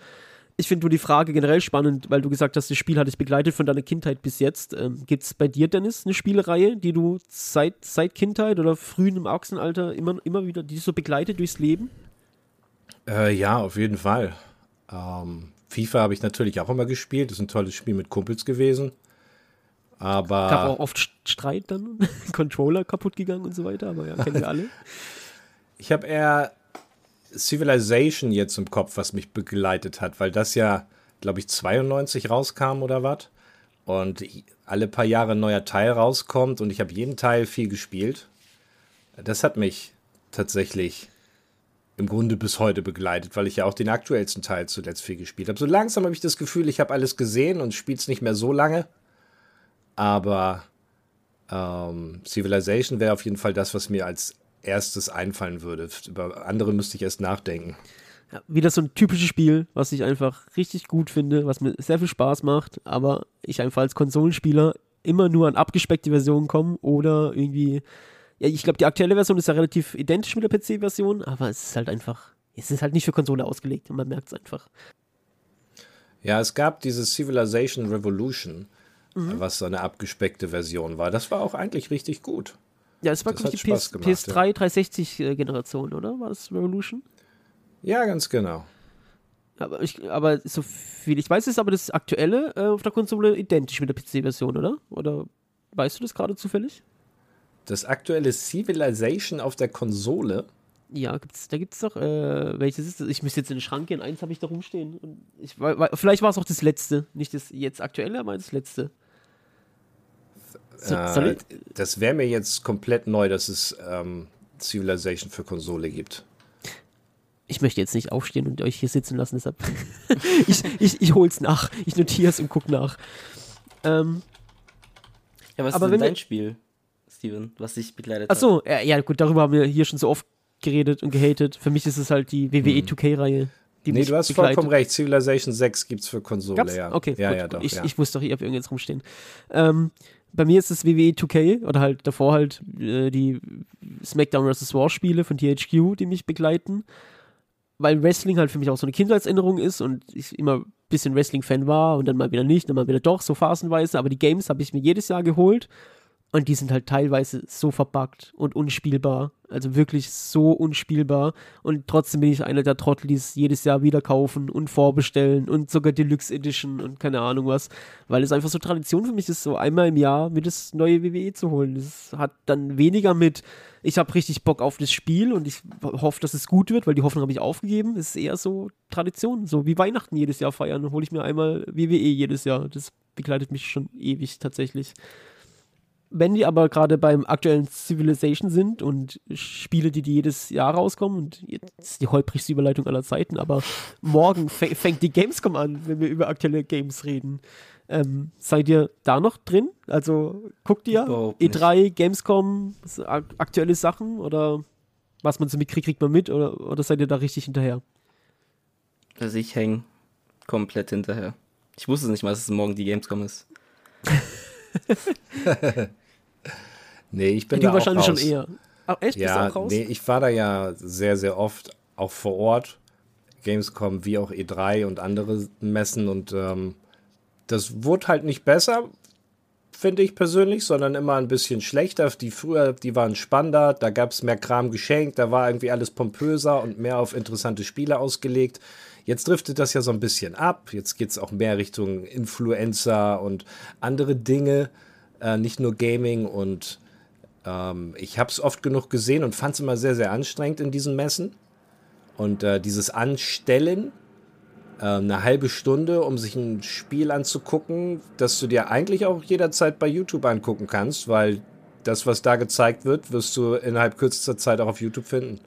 Ich finde nur die Frage generell spannend, weil du gesagt hast, das Spiel hat dich begleitet von deiner Kindheit bis jetzt. Ähm, Gibt es bei dir, Dennis, eine Spielereihe, die du seit, seit Kindheit oder frühen im Erwachsenenalter immer, immer wieder, die dich so begleitet durchs Leben? Äh, ja, auf jeden Fall. Ähm, FIFA habe ich natürlich auch immer gespielt. Das ist ein tolles Spiel mit Kumpels gewesen. Aber Gab auch oft St- Streit dann, Controller kaputt gegangen und so weiter, aber ja, kennen wir alle. ich habe eher Civilization jetzt im Kopf, was mich begleitet hat, weil das ja, glaube ich, 92 rauskam oder was. Und alle paar Jahre ein neuer Teil rauskommt und ich habe jeden Teil viel gespielt. Das hat mich tatsächlich im Grunde bis heute begleitet, weil ich ja auch den aktuellsten Teil zuletzt viel gespielt habe. So langsam habe ich das Gefühl, ich habe alles gesehen und spiele es nicht mehr so lange. Aber ähm, Civilization wäre auf jeden Fall das, was mir als erstes einfallen würde. Über andere müsste ich erst nachdenken. Ja, wieder so ein typisches Spiel, was ich einfach richtig gut finde, was mir sehr viel Spaß macht, aber ich einfach als Konsolenspieler immer nur an abgespeckte Versionen komme oder irgendwie. Ja, ich glaube, die aktuelle Version ist ja relativ identisch mit der PC-Version, aber es ist halt einfach. Es ist halt nicht für Konsole ausgelegt und man merkt es einfach. Ja, es gab dieses Civilization Revolution, was so eine abgespeckte Version war. Das war auch eigentlich richtig gut. Ja, es war, Das glaube ich, hat die PS, gemacht, PS3 360-Generation, oder? War das Revolution? Ja, ganz genau. Aber, ich, aber so viel ich weiß, ist aber das aktuelle äh, auf der Konsole identisch mit der PC-Version, oder? Oder weißt du das gerade zufällig? Das aktuelle Civilization auf der Konsole. Ja, gibt's, da gibt es doch, äh, welches ist das? Ich müsste jetzt in den Schrank gehen, eins habe ich da rumstehen. Und ich, wei- wei- vielleicht war es auch das letzte, nicht das jetzt aktuelle, aber das letzte. So, Äh, das wäre mir jetzt komplett neu, dass es ähm, Civilization für Konsole gibt. ich möchte jetzt nicht aufstehen und euch hier sitzen lassen, deshalb. ich, ich, ich hol's nach. Ich notiere es und guck nach. Ähm, Ja, was Aber ist wenn denn wir- dein Spiel, Steven, was dich begleitet ach so, ja, ja, gut, darüber haben wir hier schon so oft geredet und gehatet. Für mich ist es halt die WWE 2K-Reihe. Die Nee, mich du hast begleitet. vollkommen recht. Civilization 6 gibt es für Konsole, Gab's? ja. Okay, ja, gut. ja, doch. ich, ja. ich wusste doch, ihr habt irgendwas rumstehen. Ähm, bei mir ist es WWE 2K oder halt davor halt äh, die SmackDown vs. War Spiele von THQ, die mich begleiten. Weil Wrestling halt für mich auch so eine Kindheitserinnerung ist und ich immer ein bisschen Wrestling-Fan war und dann mal wieder nicht, dann mal wieder doch, so phasenweise. Aber die Games habe ich mir jedes Jahr geholt und die sind halt teilweise so verbuggt und unspielbar. Also wirklich so unspielbar. Und trotzdem bin ich einer der Trottel, die es jedes Jahr wieder kaufen und vorbestellen und sogar Deluxe Edition und keine Ahnung was. Weil es einfach so Tradition für mich ist, so einmal im Jahr mir das neue WWE zu holen. Das hat dann weniger mit, ich habe richtig Bock auf das Spiel und ich hoffe, dass es gut wird, weil die Hoffnung habe ich aufgegeben. Es ist eher so Tradition, so wie Weihnachten jedes Jahr feiern. hole ich mir einmal WWE jedes Jahr. Das begleitet mich schon ewig tatsächlich. Wenn die aber gerade beim aktuellen Civilization sind und Spiele, die, die jedes Jahr rauskommen, und jetzt ist die holprigste Überleitung aller Zeiten, aber morgen fäng- fängt die Gamescom an, wenn wir über aktuelle Games reden. Ähm, seid ihr da noch drin? Also guckt ihr Überhaupt nicht. E3, Gamescom, ak aktuelle Sachen oder was man so mitkriegt, kriegt man mit oder, oder seid ihr da richtig hinterher? Also ich hänge komplett hinterher. Ich wusste nicht mal, dass es morgen die Gamescom ist. nee, ich bin du da wahrscheinlich auch raus. schon eher. Ach, echt? Ja, Bist du auch raus? nee, ich war da ja sehr, sehr oft auch vor Ort. Gamescom wie auch E3 und andere Messen und ähm, das wurde halt nicht besser, finde ich persönlich, sondern immer ein bisschen schlechter. Die früher, die waren spannender, da gab es mehr Kram geschenkt, da war irgendwie alles pompöser und mehr auf interessante Spiele ausgelegt. Jetzt driftet das ja so ein bisschen ab. Jetzt geht es auch mehr Richtung Influencer und andere Dinge, äh, nicht nur Gaming. Und ähm, ich habe es oft genug gesehen und fand es immer sehr, sehr anstrengend in diesen Messen. Und äh, dieses Anstellen, äh, eine halbe Stunde, um sich ein Spiel anzugucken, das du dir eigentlich auch jederzeit bei YouTube angucken kannst, weil das, was da gezeigt wird, wirst du innerhalb kürzester Zeit auch auf YouTube finden.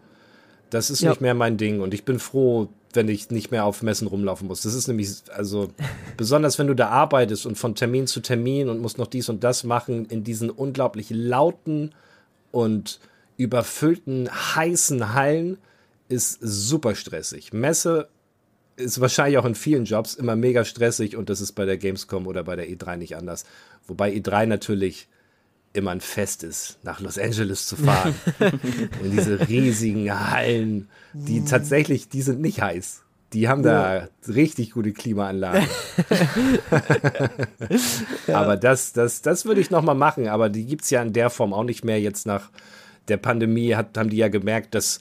Das ist Ja. nicht mehr mein Ding und ich bin froh, wenn ich nicht mehr auf Messen rumlaufen muss. Das ist nämlich, also besonders wenn du da arbeitest und von Termin zu Termin und musst noch dies und das machen in diesen unglaublich lauten und überfüllten, heißen Hallen, ist super stressig. Messe ist wahrscheinlich auch in vielen Jobs immer mega stressig und das ist bei der Gamescom oder bei der E3 nicht anders. Wobei E3 natürlich immer ein Fest ist, nach Los Angeles zu fahren. in diese riesigen Hallen, die tatsächlich, die sind nicht heiß. Die haben da richtig gute Klimaanlagen. Aber das, das, das würde ich nochmal machen. Aber die gibt es ja in der Form auch nicht mehr. Jetzt nach der Pandemie hat, haben die ja gemerkt, dass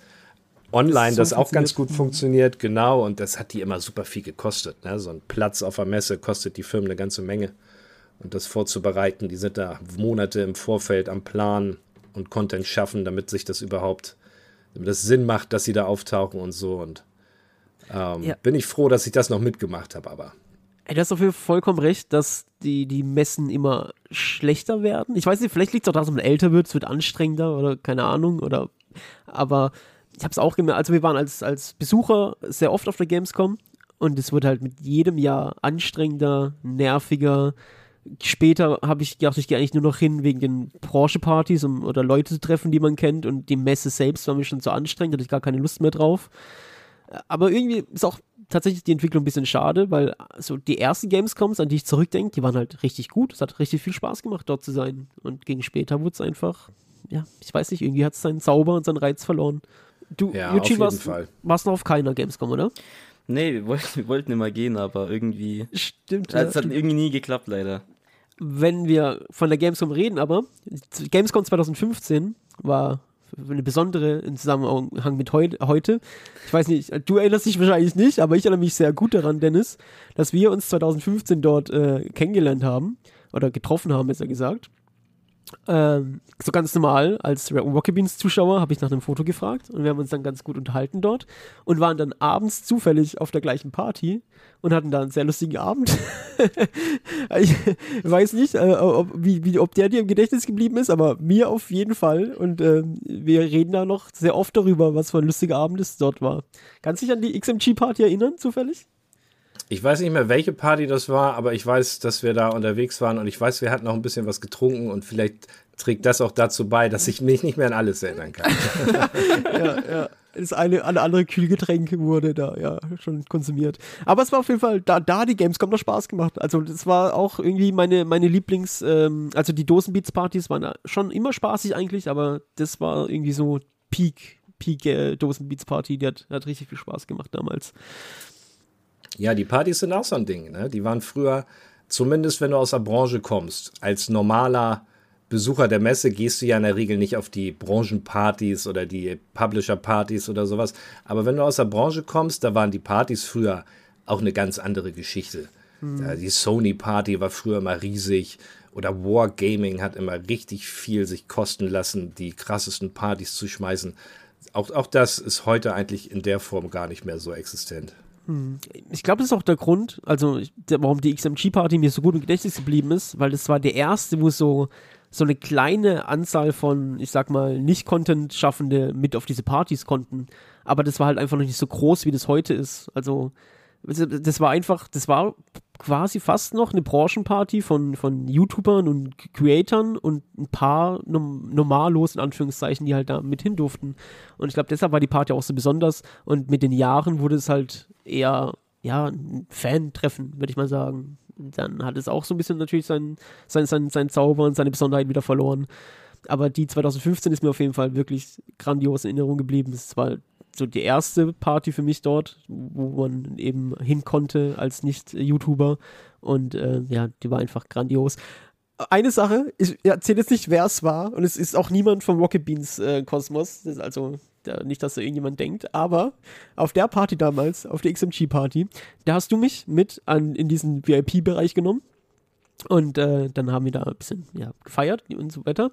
online so das auch ganz gut funktioniert. Genau. Und das hat die immer super viel gekostet. Ne? So ein Platz auf der Messe kostet die Firmen eine ganze Menge. Und das vorzubereiten, die sind da Monate im Vorfeld am Plan und Content schaffen, damit sich das überhaupt, damit das Sinn macht, dass sie da auftauchen und so. Und ähm, Ja. bin ich froh, dass ich das noch mitgemacht habe, aber. Ey, du hast Fall vollkommen recht, dass die, die Messen immer schlechter werden. Ich weiß nicht, vielleicht liegt es auch daran, dass man älter wird, es wird anstrengender oder keine Ahnung. Oder, aber ich habe es auch gemerkt, also wir waren als, als Besucher sehr oft auf der Gamescom und es wird halt mit jedem Jahr anstrengender, nerviger. Später habe ich gedacht, ich gehe eigentlich nur noch hin wegen den Branchepartys, um oder Leute zu treffen, die man kennt und die Messe selbst war mir schon so anstrengend, hatte ich gar keine Lust mehr drauf. Aber irgendwie ist auch tatsächlich die Entwicklung ein bisschen schade, weil so die ersten Gamescoms, an die ich zurückdenke, die waren halt richtig gut. Es hat richtig viel Spaß gemacht, dort zu sein. Und gegen später wurde es einfach, ja, ich weiß nicht, irgendwie hat es seinen Zauber und seinen Reiz verloren. Du, Ja, Eugene, auf jeden warst, Fall. warst noch auf keiner Gamescom, oder? Nee, wir wollten, wir wollten immer gehen, aber irgendwie. Stimmt. Es hat irgendwie nie geklappt, leider. Wenn wir von der Gamescom reden, aber Gamescom 2015 war eine besondere im Zusammenhang mit heu heute. Ich weiß nicht, du erinnerst dich wahrscheinlich nicht, aber ich erinnere mich sehr gut daran, Dennis, dass wir uns 2015 dort äh, kennengelernt haben oder getroffen haben, besser gesagt. Ähm, so ganz normal, als Rocket Beans Zuschauer habe ich nach einem Foto gefragt und wir haben uns dann ganz gut unterhalten dort und waren dann abends zufällig auf der gleichen Party und hatten da einen sehr lustigen Abend. ich weiß nicht, äh, ob, wie, wie, ob der dir im Gedächtnis geblieben ist, aber mir auf jeden Fall. Und ähm, wir reden da noch sehr oft darüber, was für ein lustiger Abend es dort war. Kannst du dich an die XMG-Party erinnern, zufällig? Ich weiß nicht mehr, welche Party das war, aber ich weiß, dass wir da unterwegs waren und ich weiß, wir hatten noch ein bisschen was getrunken und vielleicht trägt das auch dazu bei, dass ich mich nicht mehr an alles erinnern kann. ja, ja. Das eine, eine andere Kühlgetränk wurde da ja schon konsumiert. Aber es war auf jeden Fall, da, da die Gamescom noch Spaß gemacht. Also das war auch irgendwie meine, meine Lieblings, ähm, also die Dosenbeats-Partys waren schon immer spaßig eigentlich, aber das war irgendwie so Peak, Peak äh, die hat, hat richtig viel Spaß gemacht damals. Ja, die Partys sind auch so ein Ding. Ne? Die waren früher, zumindest wenn du aus der Branche kommst, als normaler Besucher der Messe gehst du ja in der Regel nicht auf die Branchenpartys oder die Publisher-Partys oder sowas. Aber wenn du aus der Branche kommst, da waren die Partys früher auch eine ganz andere Geschichte. Ja, die Sony-Party war früher immer riesig. Oder Wargaming hat immer richtig viel sich kosten lassen, die krassesten Partys zu schmeißen. Auch, auch das ist heute eigentlich in der Form gar nicht mehr so existent. Ich glaube, das ist auch der Grund, also warum die XMG-Party mir so gut im Gedächtnis geblieben ist, weil das war der erste, wo so, so eine kleine Anzahl von, ich sag mal, Nicht-Content-Schaffende mit auf diese Partys konnten. Aber das war halt einfach noch nicht so groß, wie das heute ist. Also, das war einfach, das war quasi fast noch eine Branchenparty von, von YouTubern und Creatoren und ein paar nom normallos, in Anführungszeichen, die halt da mit hin durften. Und ich glaube, deshalb war die Party auch so besonders. Und mit den Jahren wurde es halt eher, ja, ein Fan-Treffen, würde ich mal sagen. Dann hat es auch so ein bisschen natürlich seinen sein, sein, sein Zauber und seine Besonderheit wieder verloren. Aber die 2015 ist mir auf jeden Fall wirklich grandios in Erinnerung geblieben. Es war so die erste Party für mich dort, wo man eben hin konnte als Nicht-YouTuber. Und äh, ja, die war einfach grandios. Eine Sache, ich erzähle jetzt nicht, wer es war, und es ist auch niemand vom Rocket Beans äh, Kosmos, also nicht, dass da irgendjemand denkt, aber auf der Party damals, auf der XMG-Party, da hast du mich mit an, in diesen VIP-Bereich genommen. Und äh, dann haben wir da ein bisschen ja, gefeiert und so weiter.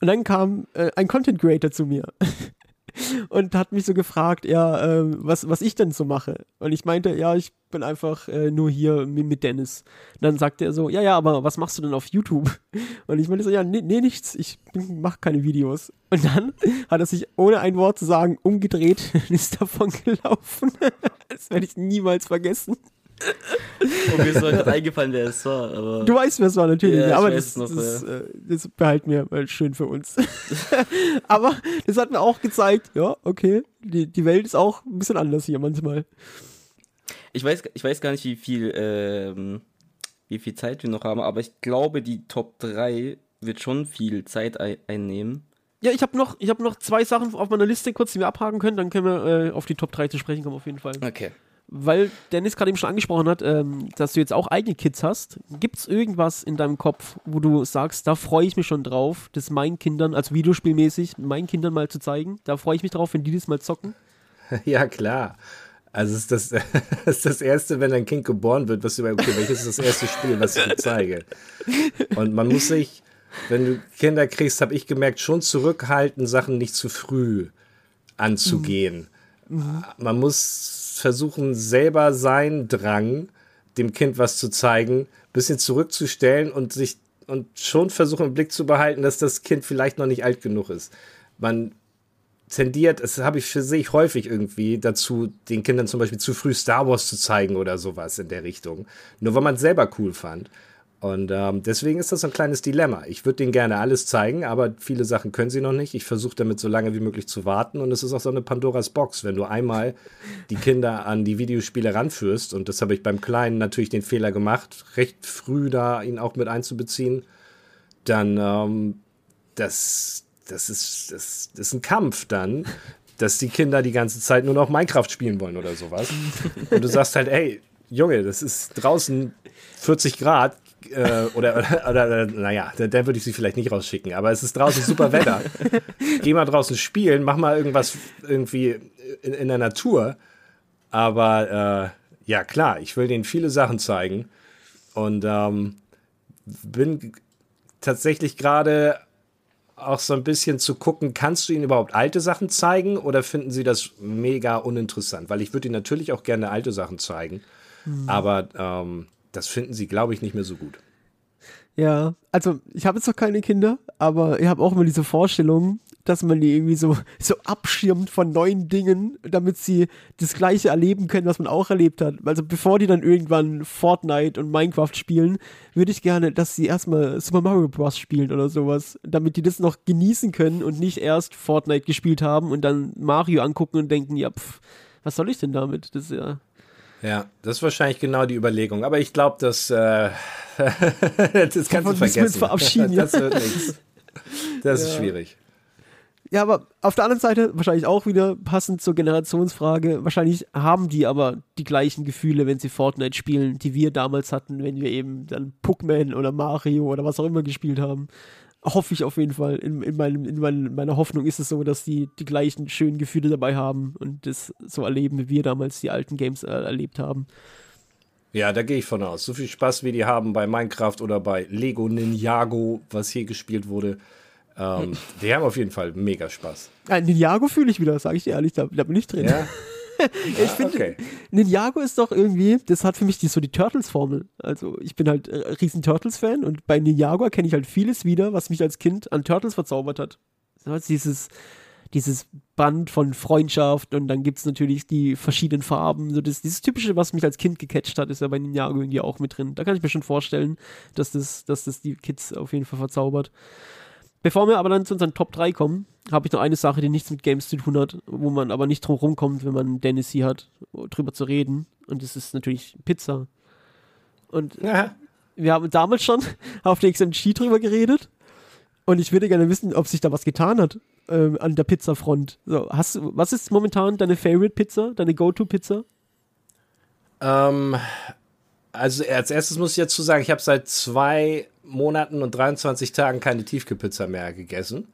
Und dann kam äh, ein Content Creator zu mir und hat mich so gefragt, ja, äh, was, was ich denn so mache. Und ich meinte, ja, ich bin einfach äh, nur hier mit, Dennis. Und dann sagte er so, ja, ja, aber was machst du denn auf YouTube? Und ich meinte so, ja, nee, nee nichts, ich mache keine Videos. Und dann hat er sich ohne ein Wort zu sagen umgedreht und ist davon gelaufen. das werde ich niemals vergessen. Und mir ist heute eingefallen, wer es war. Aber Du weißt, wer es war, natürlich. Ja, aber das, noch, das, ja. äh, das behalten wir mal schön für uns. aber das hat mir auch gezeigt, ja, okay, die, die Welt ist auch ein bisschen anders hier manchmal. ich, weiß, ich weiß gar nicht, wie viel, ähm, wie viel Zeit wir noch haben, aber ich glaube, die Top 3 wird schon viel Zeit ei- einnehmen. Ja, ich habe noch, ich hab noch zwei Sachen auf meiner Liste kurz, die wir abhaken können, dann können wir äh, auf die Top 3 zu sprechen kommen, auf jeden Fall. Okay. Weil Dennis gerade eben schon angesprochen hat, ähm, dass du jetzt auch eigene Kids hast. Gibt es irgendwas in deinem Kopf, wo du sagst, da freue ich mich schon drauf, das meinen Kindern, also videospielmäßig, meinen Kindern mal zu zeigen? Da freue ich mich drauf, wenn die das mal zocken. Ja, klar. Also es ist das, ist das erste, wenn ein Kind geboren wird, was du okay, welches ist das erste Spiel, was ich zeige? Und man muss sich, wenn du Kinder kriegst, habe ich gemerkt, schon zurückhalten, Sachen nicht zu früh anzugehen. Man muss versuchen, selber seinen Drang, dem Kind was zu zeigen, ein bisschen zurückzustellen und sich und schon versuchen im Blick zu behalten, dass das Kind vielleicht noch nicht alt genug ist. Man tendiert, das habe ich für sich häufig irgendwie dazu, den Kindern zum Beispiel zu früh Star Wars zu zeigen oder sowas in der Richtung. Nur weil man es selber cool fand. Und ähm, deswegen ist das ein kleines Dilemma. Ich würde denen gerne alles zeigen, aber viele Sachen können sie noch nicht. Ich versuche damit so lange wie möglich zu warten. Und es ist auch so eine Pandoras Box, wenn du einmal die Kinder an die Videospiele ranführst. Und das habe ich beim Kleinen natürlich den Fehler gemacht, recht früh da ihn auch mit einzubeziehen. Dann ähm, das, das, ist, das, das ist ein Kampf dann, dass die Kinder die ganze Zeit nur noch Minecraft spielen wollen oder sowas. Und du sagst halt, ey, Junge, das ist draußen 40 Grad. Äh, oder, oder, oder, naja, dann, würde ich sie vielleicht nicht rausschicken, aber es ist draußen super Wetter. Geh mal draußen spielen, mach mal irgendwas irgendwie in, in der Natur. Aber äh, ja, klar, ich will denen viele Sachen zeigen und ähm, bin tatsächlich gerade auch so ein bisschen zu gucken, kannst du ihnen überhaupt alte Sachen zeigen oder finden sie das mega uninteressant? Weil ich würde ihnen natürlich auch gerne alte Sachen zeigen, aber ähm, das finden sie, glaube ich, nicht mehr so gut. Ja, also ich habe jetzt noch keine Kinder, aber ich habe auch immer diese Vorstellung, dass man die irgendwie so, so abschirmt von neuen Dingen, damit sie das Gleiche erleben können, was man auch erlebt hat. Also bevor die dann irgendwann Fortnite und Minecraft spielen, würde ich gerne, dass sie erstmal Super Mario Bros. spielen oder sowas, damit die das noch genießen können und nicht erst Fortnite gespielt haben und dann Mario angucken und denken, ja, pf, was soll ich denn damit? Das ist ja. Ja, das ist wahrscheinlich genau die Überlegung. Aber ich glaube, dass äh, das kannst du vergessen. verabschieden, ja. Das wird nichts. Das ist Ja. schwierig. Ja, aber auf der anderen Seite wahrscheinlich auch wieder passend zur Generationsfrage. Wahrscheinlich haben die aber die gleichen Gefühle, wenn sie Fortnite spielen, die wir damals hatten, wenn wir eben dann Puckman oder Mario oder was auch immer gespielt haben. Hoffe ich auf jeden Fall. In, in, meinem, in mein, meiner Hoffnung ist es so, dass die die gleichen schönen Gefühle dabei haben und das so erleben, wie wir damals die alten Games äh, erlebt haben. Ja, da gehe ich von aus. So viel Spaß, wie die haben bei Minecraft oder bei Lego Ninjago, was hier gespielt wurde. Ähm, die haben auf jeden Fall mega Spaß. Äh, Ninjago fühle ich wieder, sage ich dir ehrlich, da, da bin ich drin. Ja, ich finde, okay. Ninjago ist doch irgendwie, das hat für mich die, so die Turtles-Formel. Also ich bin halt äh, riesen Turtles-Fan und bei Ninjago erkenne ich halt vieles wieder, was mich als Kind an Turtles verzaubert hat. So, also dieses, dieses Band von Freundschaft und dann gibt es natürlich die verschiedenen Farben. So das, dieses Typische, was mich als Kind gecatcht hat, ist ja bei Ninjago irgendwie auch mit drin. Da kann ich mir schon vorstellen, dass das, dass das die Kids auf jeden Fall verzaubert. Bevor wir aber dann zu unseren Top 3 kommen, habe ich noch eine Sache, die nichts mit Games zu tun hat, wo man aber nicht drum rumkommt, wenn man Dennis hier hat, drüber zu reden. Und das ist natürlich Pizza. Und Ja, wir haben damals schon auf der XMG drüber geredet. Und ich würde gerne wissen, ob sich da was getan hat ähm, an der Pizzafront. So, hast was ist momentan deine Favorite Pizza, deine Go-To-Pizza? Ähm, also als erstes muss ich dazu sagen, ich habe seit zwei Monaten und 23 Tagen keine Tiefkühlpizza mehr gegessen,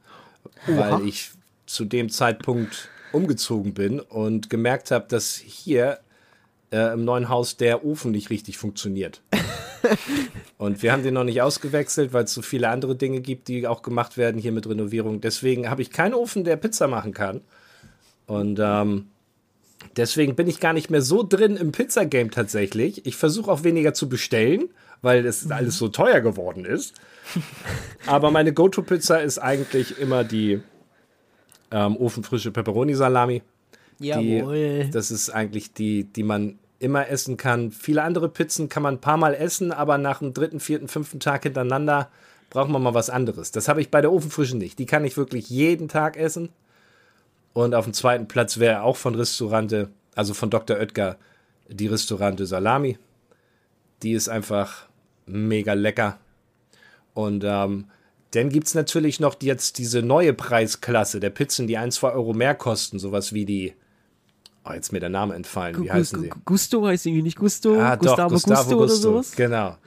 Oha. weil ich zu dem Zeitpunkt umgezogen bin und gemerkt habe, dass hier äh, im neuen Haus der Ofen nicht richtig funktioniert. und wir haben den noch nicht ausgewechselt, weil es so viele andere Dinge gibt, die auch gemacht werden hier mit Renovierung. Deswegen habe ich keinen Ofen, der Pizza machen kann. Und ähm, deswegen bin ich gar nicht mehr so drin im Pizza-Game tatsächlich. Ich versuche auch weniger zu bestellen, weil es alles so teuer geworden ist. Aber meine Go-To-Pizza ist eigentlich immer die ähm, ofenfrische Pepperoni-Salami. Die, das ist eigentlich die, die man immer essen kann. Viele andere Pizzen kann man ein paar Mal essen, aber nach dem dritten, vierten, fünften Tag hintereinander braucht man mal was anderes. Das habe ich bei der Ofenfrischen nicht. Die kann ich wirklich jeden Tag essen. Und auf dem zweiten Platz wäre auch von Restaurante, also von Dr. Oetker, die Restaurante Salami. Die ist einfach mega lecker. Und ähm, dann gibt es natürlich noch jetzt diese neue Preisklasse der Pizzen, die ein, zwei Euro mehr kosten. Sowas wie die. Oh, jetzt ist mir der Name entfallen. Wie Gu- heißen Gu- sie? Gu- Gusto heißt irgendwie nicht Gusto. Ah, doch, Gustavo, Gustavo Gusto, oder Gusto. sowas. Genau.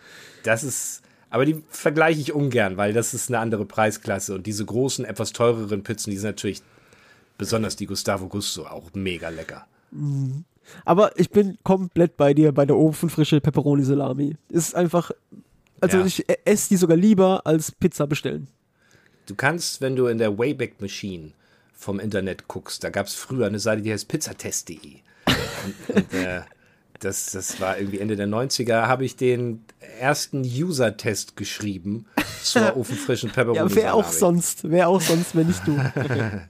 Das ist. Aber die vergleiche ich ungern, weil das ist eine andere Preisklasse. Und diese großen, etwas teureren Pizzen, die sind natürlich, besonders die Gustavo Gusto, auch mega lecker. Aber ich bin komplett bei dir bei der ofenfrische Pepperoni Salami. Ist einfach. Also Ja. ich e- esse die sogar lieber als Pizza bestellen. Du kannst, wenn du in der Wayback Machine vom Internet guckst, da gab es früher eine Seite, die heißt pizzatest.de. Und, und äh, das, das war irgendwie Ende der 90er, habe ich den ersten User-Test geschrieben zur ofenfrischen Pepperoni. Ja, wer auch sonst, wer auch sonst, wenn nicht du.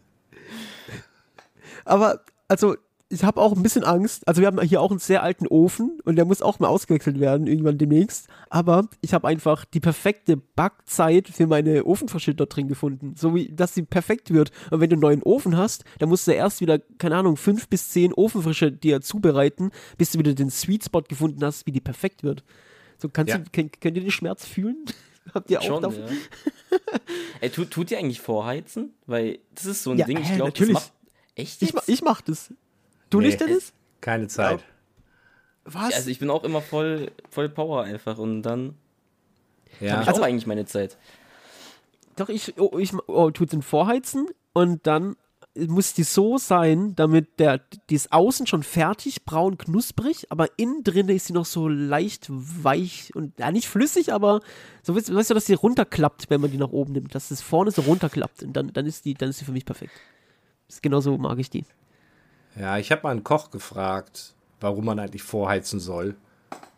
Aber, also, ich habe auch ein bisschen Angst. Also, wir haben hier auch einen sehr alten Ofen und der muss auch mal ausgewechselt werden, irgendwann demnächst. Aber ich habe einfach die perfekte Backzeit für meine Ofenfrische dort drin gefunden. So wie, dass sie perfekt wird. Und wenn du einen neuen Ofen hast, dann musst du erst wieder, keine Ahnung, fünf bis zehn Ofenfrische dir zubereiten, bis du wieder den Sweet Spot gefunden hast, wie die perfekt wird. So, kannst Ja. du, könnt, könnt ihr den Schmerz fühlen? Habt ihr auch Schon, davon? ja. Ey, tut, tut ihr eigentlich vorheizen? Weil das ist so ein Ja, Ding, ich äh, glaube, das macht. Echt? Ich, jetzt? ich mach das. Du Nee. nicht, Dennis? Keine Zeit. Was? Also ich bin auch immer voll, voll Power einfach und dann Ja. habe ich Also- auch eigentlich meine Zeit. Doch, ich, oh, ich oh, tut den vorheizen und dann muss die so sein, damit der, die ist außen schon fertig, braun, knusprig, aber innen drin ist sie noch so leicht weich und, ja, nicht flüssig, aber so, weißt, weißt du, dass sie runterklappt, wenn man die nach oben nimmt, dass es vorne so runterklappt und dann, dann ist die, dann ist sie für mich perfekt. Das ist genauso mag ich die. Ja, ich habe mal einen Koch gefragt, warum man eigentlich vorheizen soll.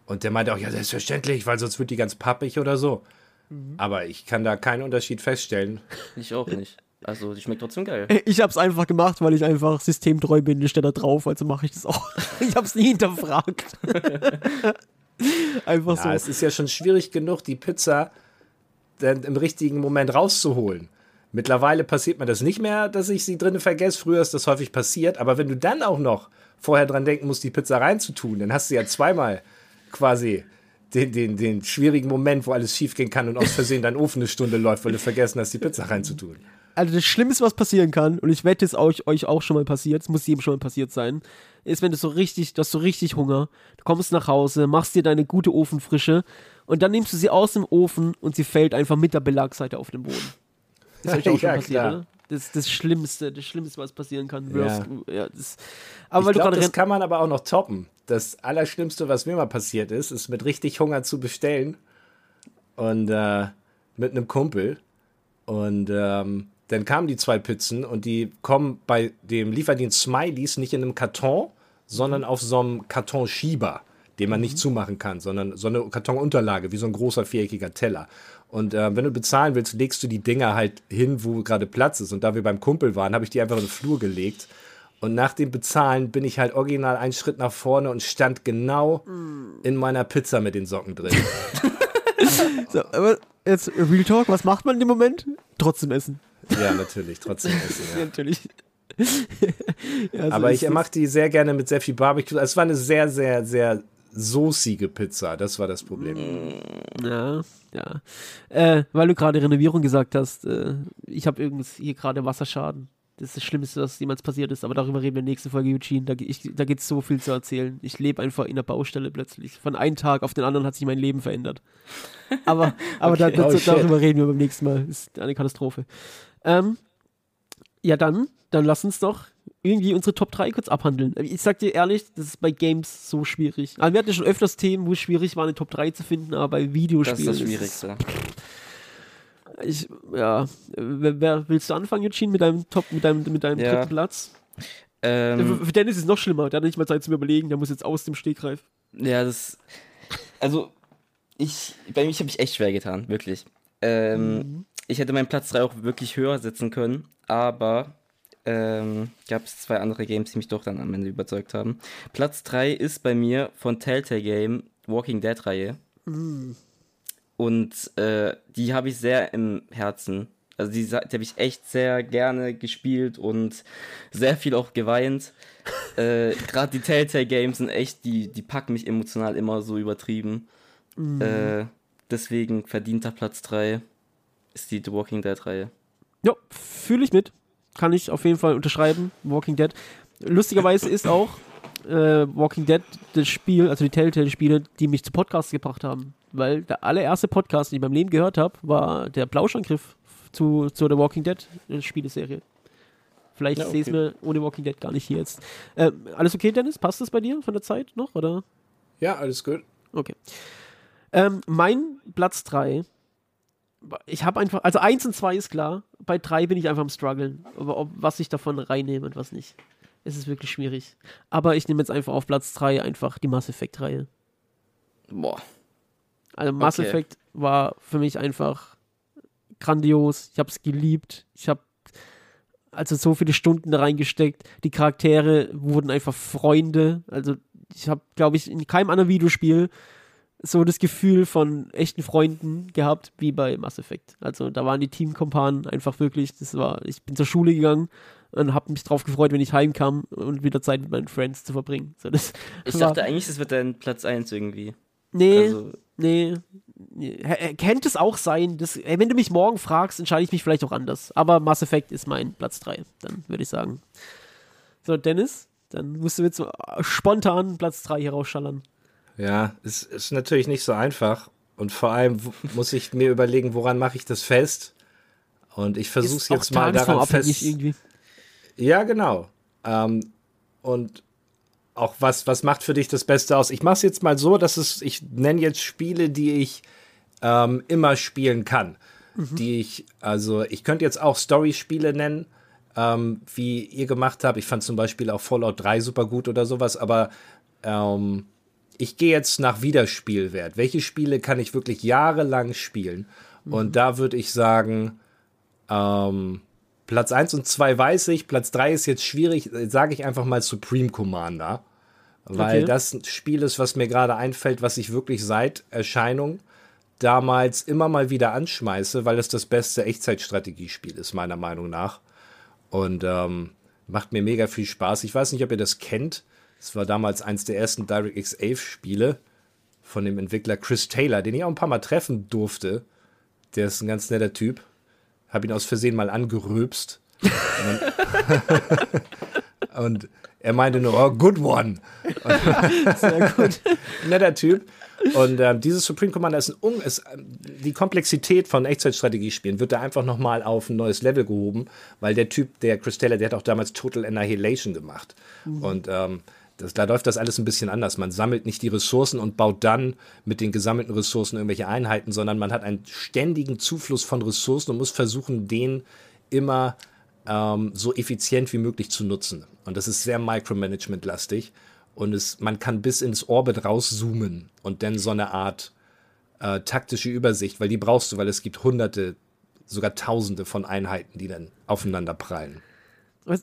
Und der meinte auch, ja, selbstverständlich, weil sonst wird die ganz pappig oder so. Mhm. Aber ich kann da keinen Unterschied feststellen. Ich auch nicht. Also die schmeckt trotzdem geil. Ich hab's einfach gemacht, weil ich einfach systemtreu bin, ich stehe da drauf, also mache ich das auch. Ich hab's nie hinterfragt. einfach Ja, so. es ist ja schon schwierig genug, die Pizza dann im richtigen Moment rauszuholen. Mittlerweile passiert mir das nicht mehr, dass ich sie drinnen vergesse. Früher ist das häufig passiert. Aber wenn du dann auch noch vorher dran denken musst, die Pizza reinzutun, dann hast du ja zweimal quasi den, den, den schwierigen Moment, wo alles schiefgehen kann und aus Versehen dein Ofen eine Stunde läuft, weil du vergessen hast, die Pizza reinzutun. Also das Schlimmste, was passieren kann, und ich wette, es euch, euch auch schon mal passiert, es muss jedem schon mal passiert sein, ist, wenn du so richtig, du hast so richtig Hunger, du kommst nach Hause, machst dir deine gute Ofenfrische und dann nimmst du sie aus dem Ofen und sie fällt einfach mit der Belagseite auf den Boden. Das ist euch auch schon Ja, passiert, klar. oder? Das das Schlimmste, das Schlimmste, was passieren kann. Ja. Ja, das, aber ich gerade das kann man aber auch noch toppen. Das Allerschlimmste, was mir mal passiert ist, ist mit richtig Hunger zu bestellen und äh, mit einem Kumpel. Und ähm, dann kamen die zwei Pizzen und die kommen bei dem Lieferdienst Smileys nicht in einem Karton, sondern auf so einem Kartonschieber, den man nicht zumachen kann, sondern so eine Kartonunterlage, wie so ein großer viereckiger Teller. Und äh, wenn du bezahlen willst, legst du die Dinger halt hin, wo gerade Platz ist. Und da wir beim Kumpel waren, habe ich die einfach in den Flur gelegt. Und nach dem Bezahlen bin ich halt original einen Schritt nach vorne und stand genau in meiner Pizza mit den Socken drin. so, aber jetzt Real Talk, was macht man in dem Moment? Trotzdem essen. ja, natürlich, trotzdem essen, Ja, ja. natürlich. ja, so Aber ich mache die sehr gerne mit sehr viel Barbecue. Es war eine sehr, sehr, sehr soßige Pizza. Das war das Problem. Ja, ja. Äh, weil du gerade Renovierung gesagt hast, äh, ich habe übrigens hier gerade Wasserschaden. Das ist das Schlimmste, was jemals passiert ist, aber darüber reden wir in der nächsten Folge, Eugene. Da, ich, da gibt es so viel zu erzählen. Ich lebe einfach in der Baustelle plötzlich. Von einem Tag auf den anderen hat sich mein Leben verändert. Aber, aber da, Okay. dazu, Oh, shit. darüber reden wir beim nächsten Mal. Ist eine Katastrophe. Ähm, ja, dann, dann lass uns doch irgendwie unsere Top 3 kurz abhandeln. Ich sag dir ehrlich, das ist bei Games so schwierig. Also wir hatten ja schon öfters Themen, wo es schwierig war, eine Top 3 zu finden, aber bei Das Videospielen. ist das Schwierigste. Ich, ja, wer, wer willst du anfangen, Eugene, mit deinem Top, mit deinem, mit deinem Ja. dritten Platz? Ähm, Für für Dennis ist es noch schlimmer, der hat nicht mal Zeit zum Überlegen, der muss jetzt aus dem Stegreif. Ja, das. Also, ich. Bei mir habe ich echt schwer getan, wirklich. Ähm, Ich hätte meinen Platz 3 auch wirklich höher setzen können, aber ähm, gab es zwei andere Games, die mich doch dann am Ende überzeugt haben. Platz 3 ist bei mir von Telltale Game Walking Dead Reihe. Und äh, die habe ich sehr im Herzen. Also die, die habe ich echt sehr gerne gespielt und sehr viel auch geweint. äh, Gerade die Telltale Games sind echt, die, die packen mich emotional immer so übertrieben. Äh, deswegen verdienter Platz 3 ist die The Walking Dead Reihe. Ja, fühle ich mit. Kann ich auf jeden Fall unterschreiben. Walking Dead. Lustigerweise ist auch äh, Walking Dead das Spiel, also die Telltale-Spiele, die mich zu Podcasts gebracht haben. Weil der allererste Podcast, den ich in meinem Leben gehört habe, war der Plauschangriff zu, zu der Walking Dead äh, Spieleserie. Vielleicht Ja, okay. sehen wir ohne Walking Dead gar nicht hier jetzt. Ähm, alles okay, Dennis? Passt das bei dir von der Zeit noch? Oder? Ja, alles gut. Okay. Ähm, mein Platz 3. Ich habe einfach, also 1 und 2 ist klar. Bei 3 bin ich einfach am struggeln. Aber ob, was ich davon reinnehme und was nicht. Es ist wirklich schwierig. Aber ich nehme jetzt einfach auf Platz 3 einfach die Mass Effect-Reihe. Boah. Also Mass Okay. Effect war für mich einfach grandios. Ich habe es geliebt. Ich habe also so viele Stunden da reingesteckt. Die Charaktere wurden einfach Freunde. Also ich habe, glaube ich, in keinem anderen Videospiel so das Gefühl von echten Freunden gehabt wie bei Mass Effect. Also da waren die Teamkompanen einfach wirklich, das war, ich bin zur Schule gegangen und habe mich drauf gefreut, wenn ich heimkam und wieder Zeit mit meinen Friends zu verbringen. So, das Ich war- dachte eigentlich, das wird dein Platz 1 irgendwie. nee, Also, Nee, nee. Könnte es auch sein. Das, ey, wenn du mich morgen fragst, entscheide ich mich vielleicht auch anders. Aber Mass Effect ist mein Platz 3, dann würde ich sagen. So, Dennis, dann musst du jetzt spontan Platz 3 hier rausschallern. Ja, es ist natürlich nicht so einfach. Und vor allem muss ich mir überlegen, woran mache ich das fest? Und ich versuche es jetzt mal daran fest. irgendwie. Ja, genau. Ähm, und auch was, was macht für dich das Beste aus? Ich mache es jetzt mal so, dass es, ich nenne jetzt Spiele, die ich ähm, immer spielen kann. Die ich, also ich könnte jetzt auch Story-Spiele nennen, ähm, wie ihr gemacht habt. Ich fand zum Beispiel auch Fallout 3 super gut oder sowas, aber ähm, ich gehe jetzt nach Wiederspielwert. Welche Spiele kann ich wirklich jahrelang spielen? Und da würde ich sagen, ähm, Platz 1 und 2 weiß ich, Platz 3 ist jetzt schwierig, sage ich einfach mal Supreme Commander. Weil Okay. das ein Spiel ist, was mir gerade einfällt, was ich wirklich seit Erscheinung damals immer mal wieder anschmeiße, weil es das beste Echtzeitstrategiespiel ist, meiner Meinung nach. Und ähm, macht mir mega viel Spaß. Ich weiß nicht, ob ihr das kennt. Es war damals eins der ersten DirectX 11 Spiele von dem Entwickler Chris Taylor, den ich auch ein paar Mal treffen durfte. Der ist ein ganz netter Typ. Hab ihn aus Versehen mal angerülpst. Und, und er meinte nur, oh, good one. Sehr gut. Netter Typ. Und ähm, dieses Supreme Commander ist, ein, ist ähm, die Komplexität von Echtzeitstrategiespielen wird da einfach nochmal auf ein neues Level gehoben, weil der Typ, der Chris Taylor, der hat auch damals Total Annihilation gemacht. Und ähm, das, da läuft das alles ein bisschen anders. Man sammelt nicht die Ressourcen und baut dann mit den gesammelten Ressourcen irgendwelche Einheiten, sondern man hat einen ständigen Zufluss von Ressourcen und muss versuchen, den immer ähm, so effizient wie möglich zu nutzen. Und das ist sehr Micromanagement-lastig. Und es, man kann bis ins Orbit rauszoomen und dann so eine Art äh, taktische Übersicht, weil die brauchst du, weil es gibt hunderte, sogar tausende von Einheiten, die dann aufeinander prallen.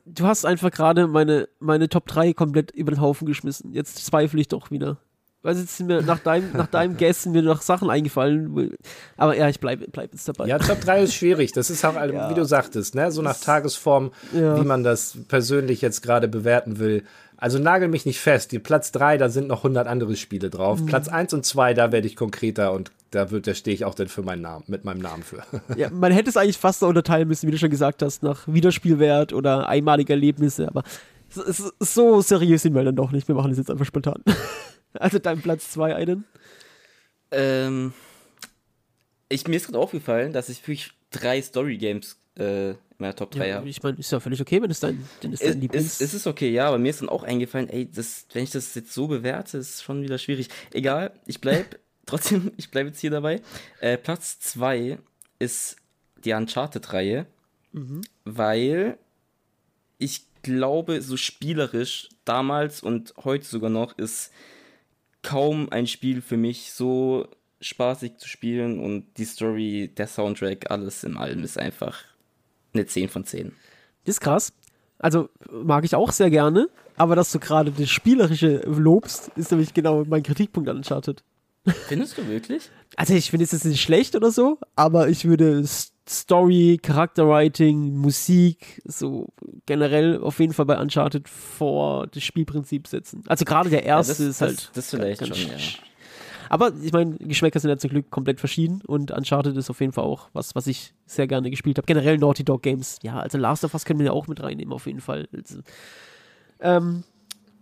Du hast einfach gerade meine, meine Top 3 komplett über den Haufen geschmissen. Jetzt zweifle ich doch wieder. Weil jetzt sind mir nach deinem, nach deinem Guess sind mir noch Sachen eingefallen. Aber ja, ich bleibe bleib jetzt dabei. Ja, Top 3 ist schwierig. Das ist auch, Ja. wie du sagtest, ne? so nach Tagesform, Ja. wie man das persönlich jetzt gerade bewerten will. Also nagel mich nicht fest. Die Platz 3, da sind noch 100 andere Spiele drauf. Mhm. Platz 1 und 2, da werde ich konkreter und da, da stehe ich auch dann für meinen Namen, mit meinem Namen für. Ja, man hätte es eigentlich fast so unterteilen müssen, wie du schon gesagt hast, nach Wiederspielwert oder einmalige Erlebnisse, aber so seriös sind wir dann doch nicht. Wir machen das jetzt einfach spontan. also dein Platz 2 einen. Ähm, ich, mir ist gerade aufgefallen, dass ich wirklich drei Story-Games äh, in meiner Top 3 ja, habe. Ich meine, ist ja völlig okay, wenn es dein, wenn es dein Lieblings... Es, ist okay, ja, aber mir ist dann auch eingefallen, ey, das, wenn ich das jetzt so bewerte, ist schon wieder schwierig. Egal, ich bleib trotzdem, ich bleibe jetzt hier dabei. Äh, Platz 2 ist die Uncharted-Reihe, mhm. weil ich glaube, so spielerisch damals und heute sogar noch ist kaum ein Spiel für mich so spaßig zu spielen und die Story, der Soundtrack, alles in allem ist einfach eine 10 von 10. Das ist krass. Also mag ich auch sehr gerne, aber dass du gerade das Spielerische lobst, ist nämlich genau mein Kritikpunkt an Uncharted. Findest du wirklich? Also ich finde es jetzt nicht schlecht oder so, aber ich würde Story, Charakterwriting, Musik, so generell auf jeden Fall bei Uncharted vor das Spielprinzip setzen. Also gerade der erste ja, das, ist halt. Das, das vielleicht schon, ja. Aber ich meine, Geschmäcker sind ja zum Glück komplett verschieden und Uncharted ist auf jeden Fall auch was, was ich sehr gerne gespielt habe. Generell Naughty Dog Games. Ja, also Last of Us können wir ja auch mit reinnehmen, auf jeden Fall. Also, ähm,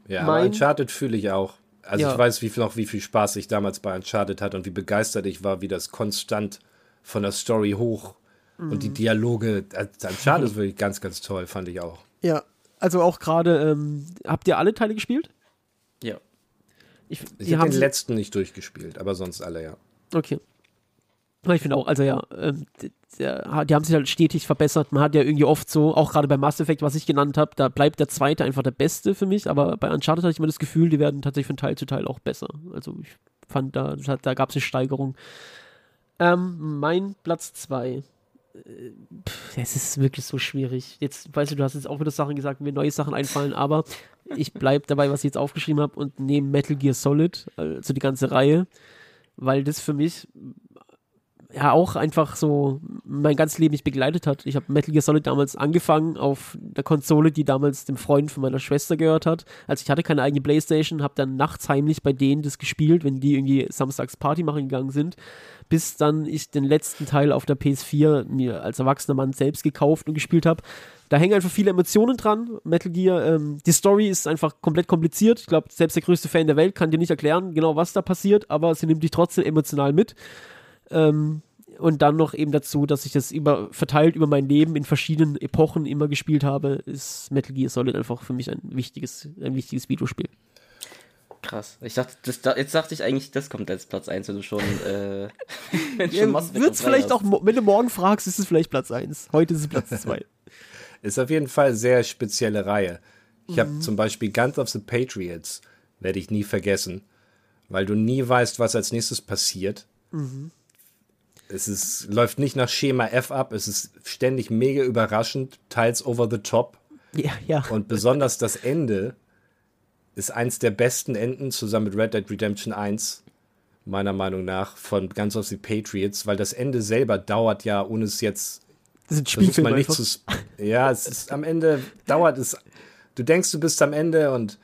ja, mein, Uncharted fühle ich auch. Also ja. ich weiß wie viel, noch, wie viel Spaß ich damals bei Uncharted hatte und wie begeistert ich war, wie das konstant von der Story hoch mhm. und die mhm. Dialoge. Uncharted ist wirklich ganz, ganz toll, fand ich auch. Ja, also auch gerade, ähm, habt ihr alle Teile gespielt? Ja. Ich, ich habe den letzten nicht durchgespielt, aber sonst alle, ja. Okay. Ich finde auch, also ja, ähm, die haben sich halt stetig verbessert. Man hat ja irgendwie oft so, auch gerade bei Mass Effect, was ich genannt habe, da bleibt der zweite einfach der beste für mich, aber bei Uncharted hatte ich immer das Gefühl, die werden tatsächlich von Teil zu Teil auch besser. Also ich fand, da, da gab es eine Steigerung. Ähm, mein Platz 2. Äh, es ist wirklich so schwierig. Jetzt, weißt du, du hast jetzt auch wieder Sachen gesagt, mir neue Sachen einfallen, aber ich bleibe dabei, was ich jetzt aufgeschrieben habe und nehme Metal Gear Solid, also die ganze Reihe, weil das für mich ja auch einfach so mein ganzes Leben mich begleitet hat. Ich habe Metal Gear Solid damals angefangen auf der Konsole, die damals dem Freund von meiner Schwester gehört hat. Also ich hatte keine eigene Playstation, habe dann nachts heimlich bei denen das gespielt, wenn die irgendwie samstags Party machen gegangen sind, bis dann ich den letzten Teil auf der PS4 mir als erwachsener Mann selbst gekauft und gespielt habe. Da hängen einfach viele Emotionen dran. Metal Gear, ähm, die Story ist einfach komplett kompliziert. Ich glaube, selbst der größte Fan der Welt kann dir nicht erklären, genau was da passiert, aber sie nimmt dich trotzdem emotional mit. Ähm, und dann noch eben dazu, dass ich das über, verteilt über mein Leben in verschiedenen Epochen immer gespielt habe, ist Metal Gear Solid einfach für mich ein wichtiges, ein wichtiges Videospiel. Krass. Ich dachte, das, jetzt dachte ich eigentlich, das kommt als Platz 1, wenn du schon, äh, wenn ja, schon Wird's vielleicht hast. auch, wenn du morgen fragst, ist es vielleicht Platz 1. Heute ist es Platz 2. ist auf jeden Fall eine sehr spezielle Reihe. Ich mhm. habe zum Beispiel Guns of the Patriots, werde ich nie vergessen, weil du nie weißt, was als nächstes passiert. Mhm es ist, läuft nicht nach Schema F ab, es ist ständig mega überraschend, teils over the top. Ja, ja. Und besonders das Ende ist eins der besten Enden zusammen mit Red Dead Redemption 1, meiner Meinung nach, von Guns of the Patriots, weil das Ende selber dauert ja, ohne es jetzt. Das ist ein mal nicht zu. Ja, es ist am Ende dauert es. Du denkst, du bist am Ende und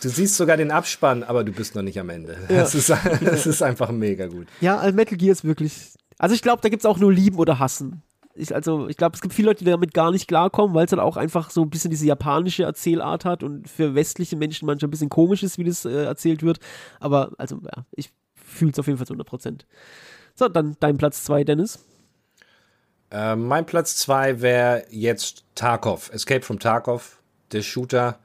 Du siehst sogar den Abspann, aber du bist noch nicht am Ende. Ja. Das, ist, das ist einfach mega gut. Ja, also Metal Gear ist wirklich. Also ich glaube, da gibt es auch nur Lieben oder Hassen. Ich, also ich glaube, es gibt viele Leute, die damit gar nicht klarkommen, weil es dann auch einfach so ein bisschen diese japanische Erzählart hat und für westliche Menschen manchmal ein bisschen komisch ist, wie das äh, erzählt wird. Aber also ja, ich fühle es auf jeden Fall zu 100%. So, dann dein Platz 2, Dennis. Äh, mein Platz 2 wäre jetzt Tarkov, Escape from Tarkov, der Shooter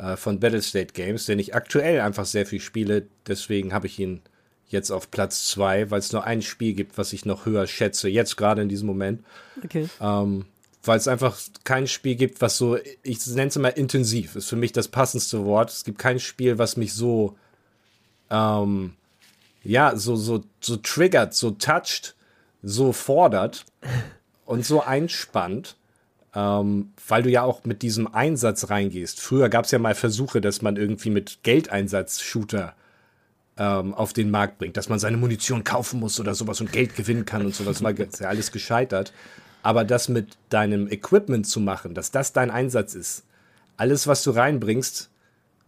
äh, von Battlestate Games, den ich aktuell einfach sehr viel spiele. Deswegen habe ich ihn jetzt auf Platz 2, weil es nur ein Spiel gibt, was ich noch höher schätze, jetzt gerade in diesem Moment. Okay. Ähm, weil es einfach kein Spiel gibt, was so, ich nenne es immer intensiv, ist für mich das passendste Wort. Es gibt kein Spiel, was mich so, ähm, ja, so, so, so triggert, so toucht, so fordert und so einspannt ähm, weil du ja auch mit diesem Einsatz reingehst. Früher gab es ja mal Versuche, dass man irgendwie mit Geldeinsatz Shooter ähm, auf den Markt bringt, dass man seine Munition kaufen muss oder sowas und Geld gewinnen kann und sowas. War ja alles gescheitert. Aber das mit deinem Equipment zu machen, dass das dein Einsatz ist, alles, was du reinbringst,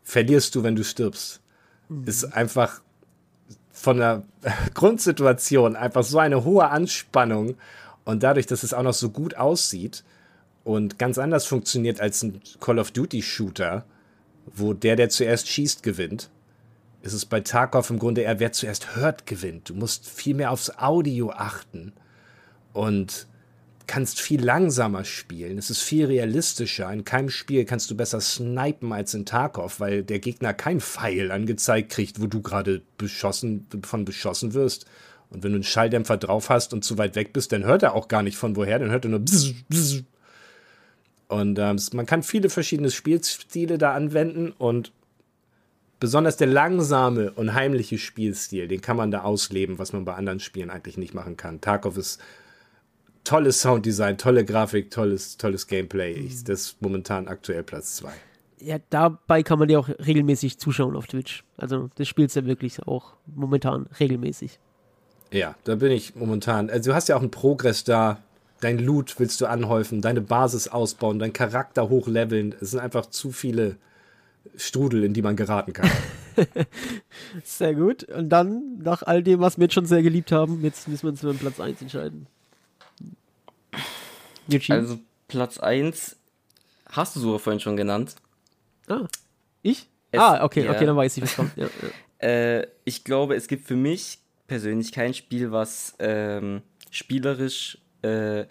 verlierst du, wenn du stirbst. Mhm. Ist einfach von der Grundsituation einfach so eine hohe Anspannung und dadurch, dass es auch noch so gut aussieht und ganz anders funktioniert als ein Call of Duty Shooter, wo der, der zuerst schießt, gewinnt, ist es bei Tarkov im Grunde eher, wer zuerst hört, gewinnt. Du musst viel mehr aufs Audio achten und kannst viel langsamer spielen. Es ist viel realistischer. In keinem Spiel kannst du besser snipen als in Tarkov, weil der Gegner kein Pfeil angezeigt kriegt, wo du gerade beschossen, von beschossen wirst. Und wenn du einen Schalldämpfer drauf hast und zu weit weg bist, dann hört er auch gar nicht von woher, dann hört er nur bzz, bzz. Und ähm, man kann viele verschiedene Spielstile da anwenden und besonders der langsame und heimliche Spielstil, den kann man da ausleben, was man bei anderen Spielen eigentlich nicht machen kann. Tarkov ist tolles Sounddesign, tolle Grafik, tolles, tolles Gameplay. Mhm. Das ist momentan aktuell Platz 2. Ja, dabei kann man ja auch regelmäßig zuschauen auf Twitch. Also das spielst ja wirklich auch momentan regelmäßig. Ja, da bin ich momentan. Also du hast ja auch einen Progress da. Dein Loot willst du anhäufen, deine Basis ausbauen, dein Charakter hochleveln. Es sind einfach zu viele Strudel, in die man geraten kann. sehr gut. Und dann, nach all dem, was wir jetzt schon sehr geliebt haben, jetzt müssen wir uns für Platz 1 entscheiden. Eugene? Also Platz 1 hast du sogar vorhin schon genannt. Ah, ich? Es, ah, okay, ja. okay, dann weiß ich, was kommt. Ja, ja. äh, ich glaube, es gibt für mich persönlich kein Spiel, was ähm, spielerisch, äh,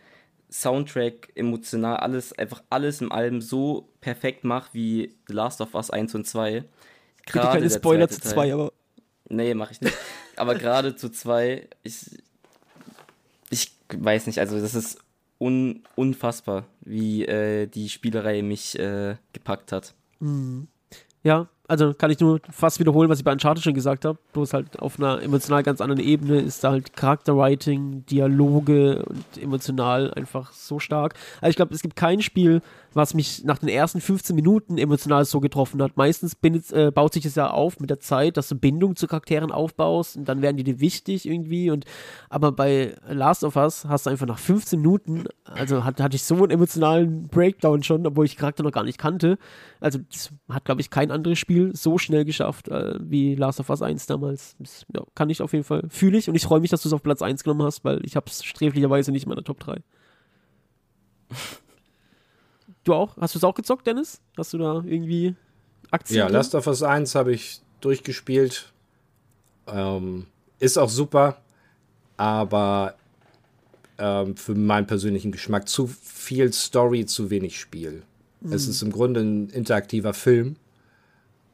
Soundtrack, emotional, alles, einfach alles im Album so perfekt macht wie The Last of Us 1 und 2. Gerade Bitte keine Spoiler zu 2, aber. Nee, mach ich nicht. aber gerade zu 2, ich, ich weiß nicht, also das ist un unfassbar, wie äh, die Spielerei mich äh, gepackt hat. Mhm. Ja, also kann ich nur fast wiederholen, was ich bei Uncharted schon gesagt habe. Bloß halt auf einer emotional ganz anderen Ebene ist da halt Charakterwriting, Dialoge und emotional einfach so stark. Also ich glaube, es gibt kein Spiel, was mich nach den ersten 15 Minuten emotional so getroffen hat. Meistens bindet, äh, baut sich es ja auf mit der Zeit, dass du Bindung zu Charakteren aufbaust und dann werden die dir wichtig irgendwie. Und aber bei Last of Us hast du einfach nach 15 Minuten, also hat, hatte ich so einen emotionalen Breakdown schon, obwohl ich Charakter noch gar nicht kannte. Also das hat, glaube ich, kein anderes Spiel so schnell geschafft äh, wie Last of Us 1 damals. Das, ja, kann ich auf jeden Fall, fühle ich und ich freue mich, dass du es auf Platz 1 genommen hast, weil ich habe es sträflicherweise nicht in meiner Top 3. Du auch? Hast du es auch gezockt, Dennis? Hast du da irgendwie Aktien? Ja, drin? Last of Us 1 habe ich durchgespielt. Ähm, ist auch super, aber ähm, für meinen persönlichen Geschmack zu viel Story, zu wenig Spiel. Mhm. Es ist im Grunde ein interaktiver Film.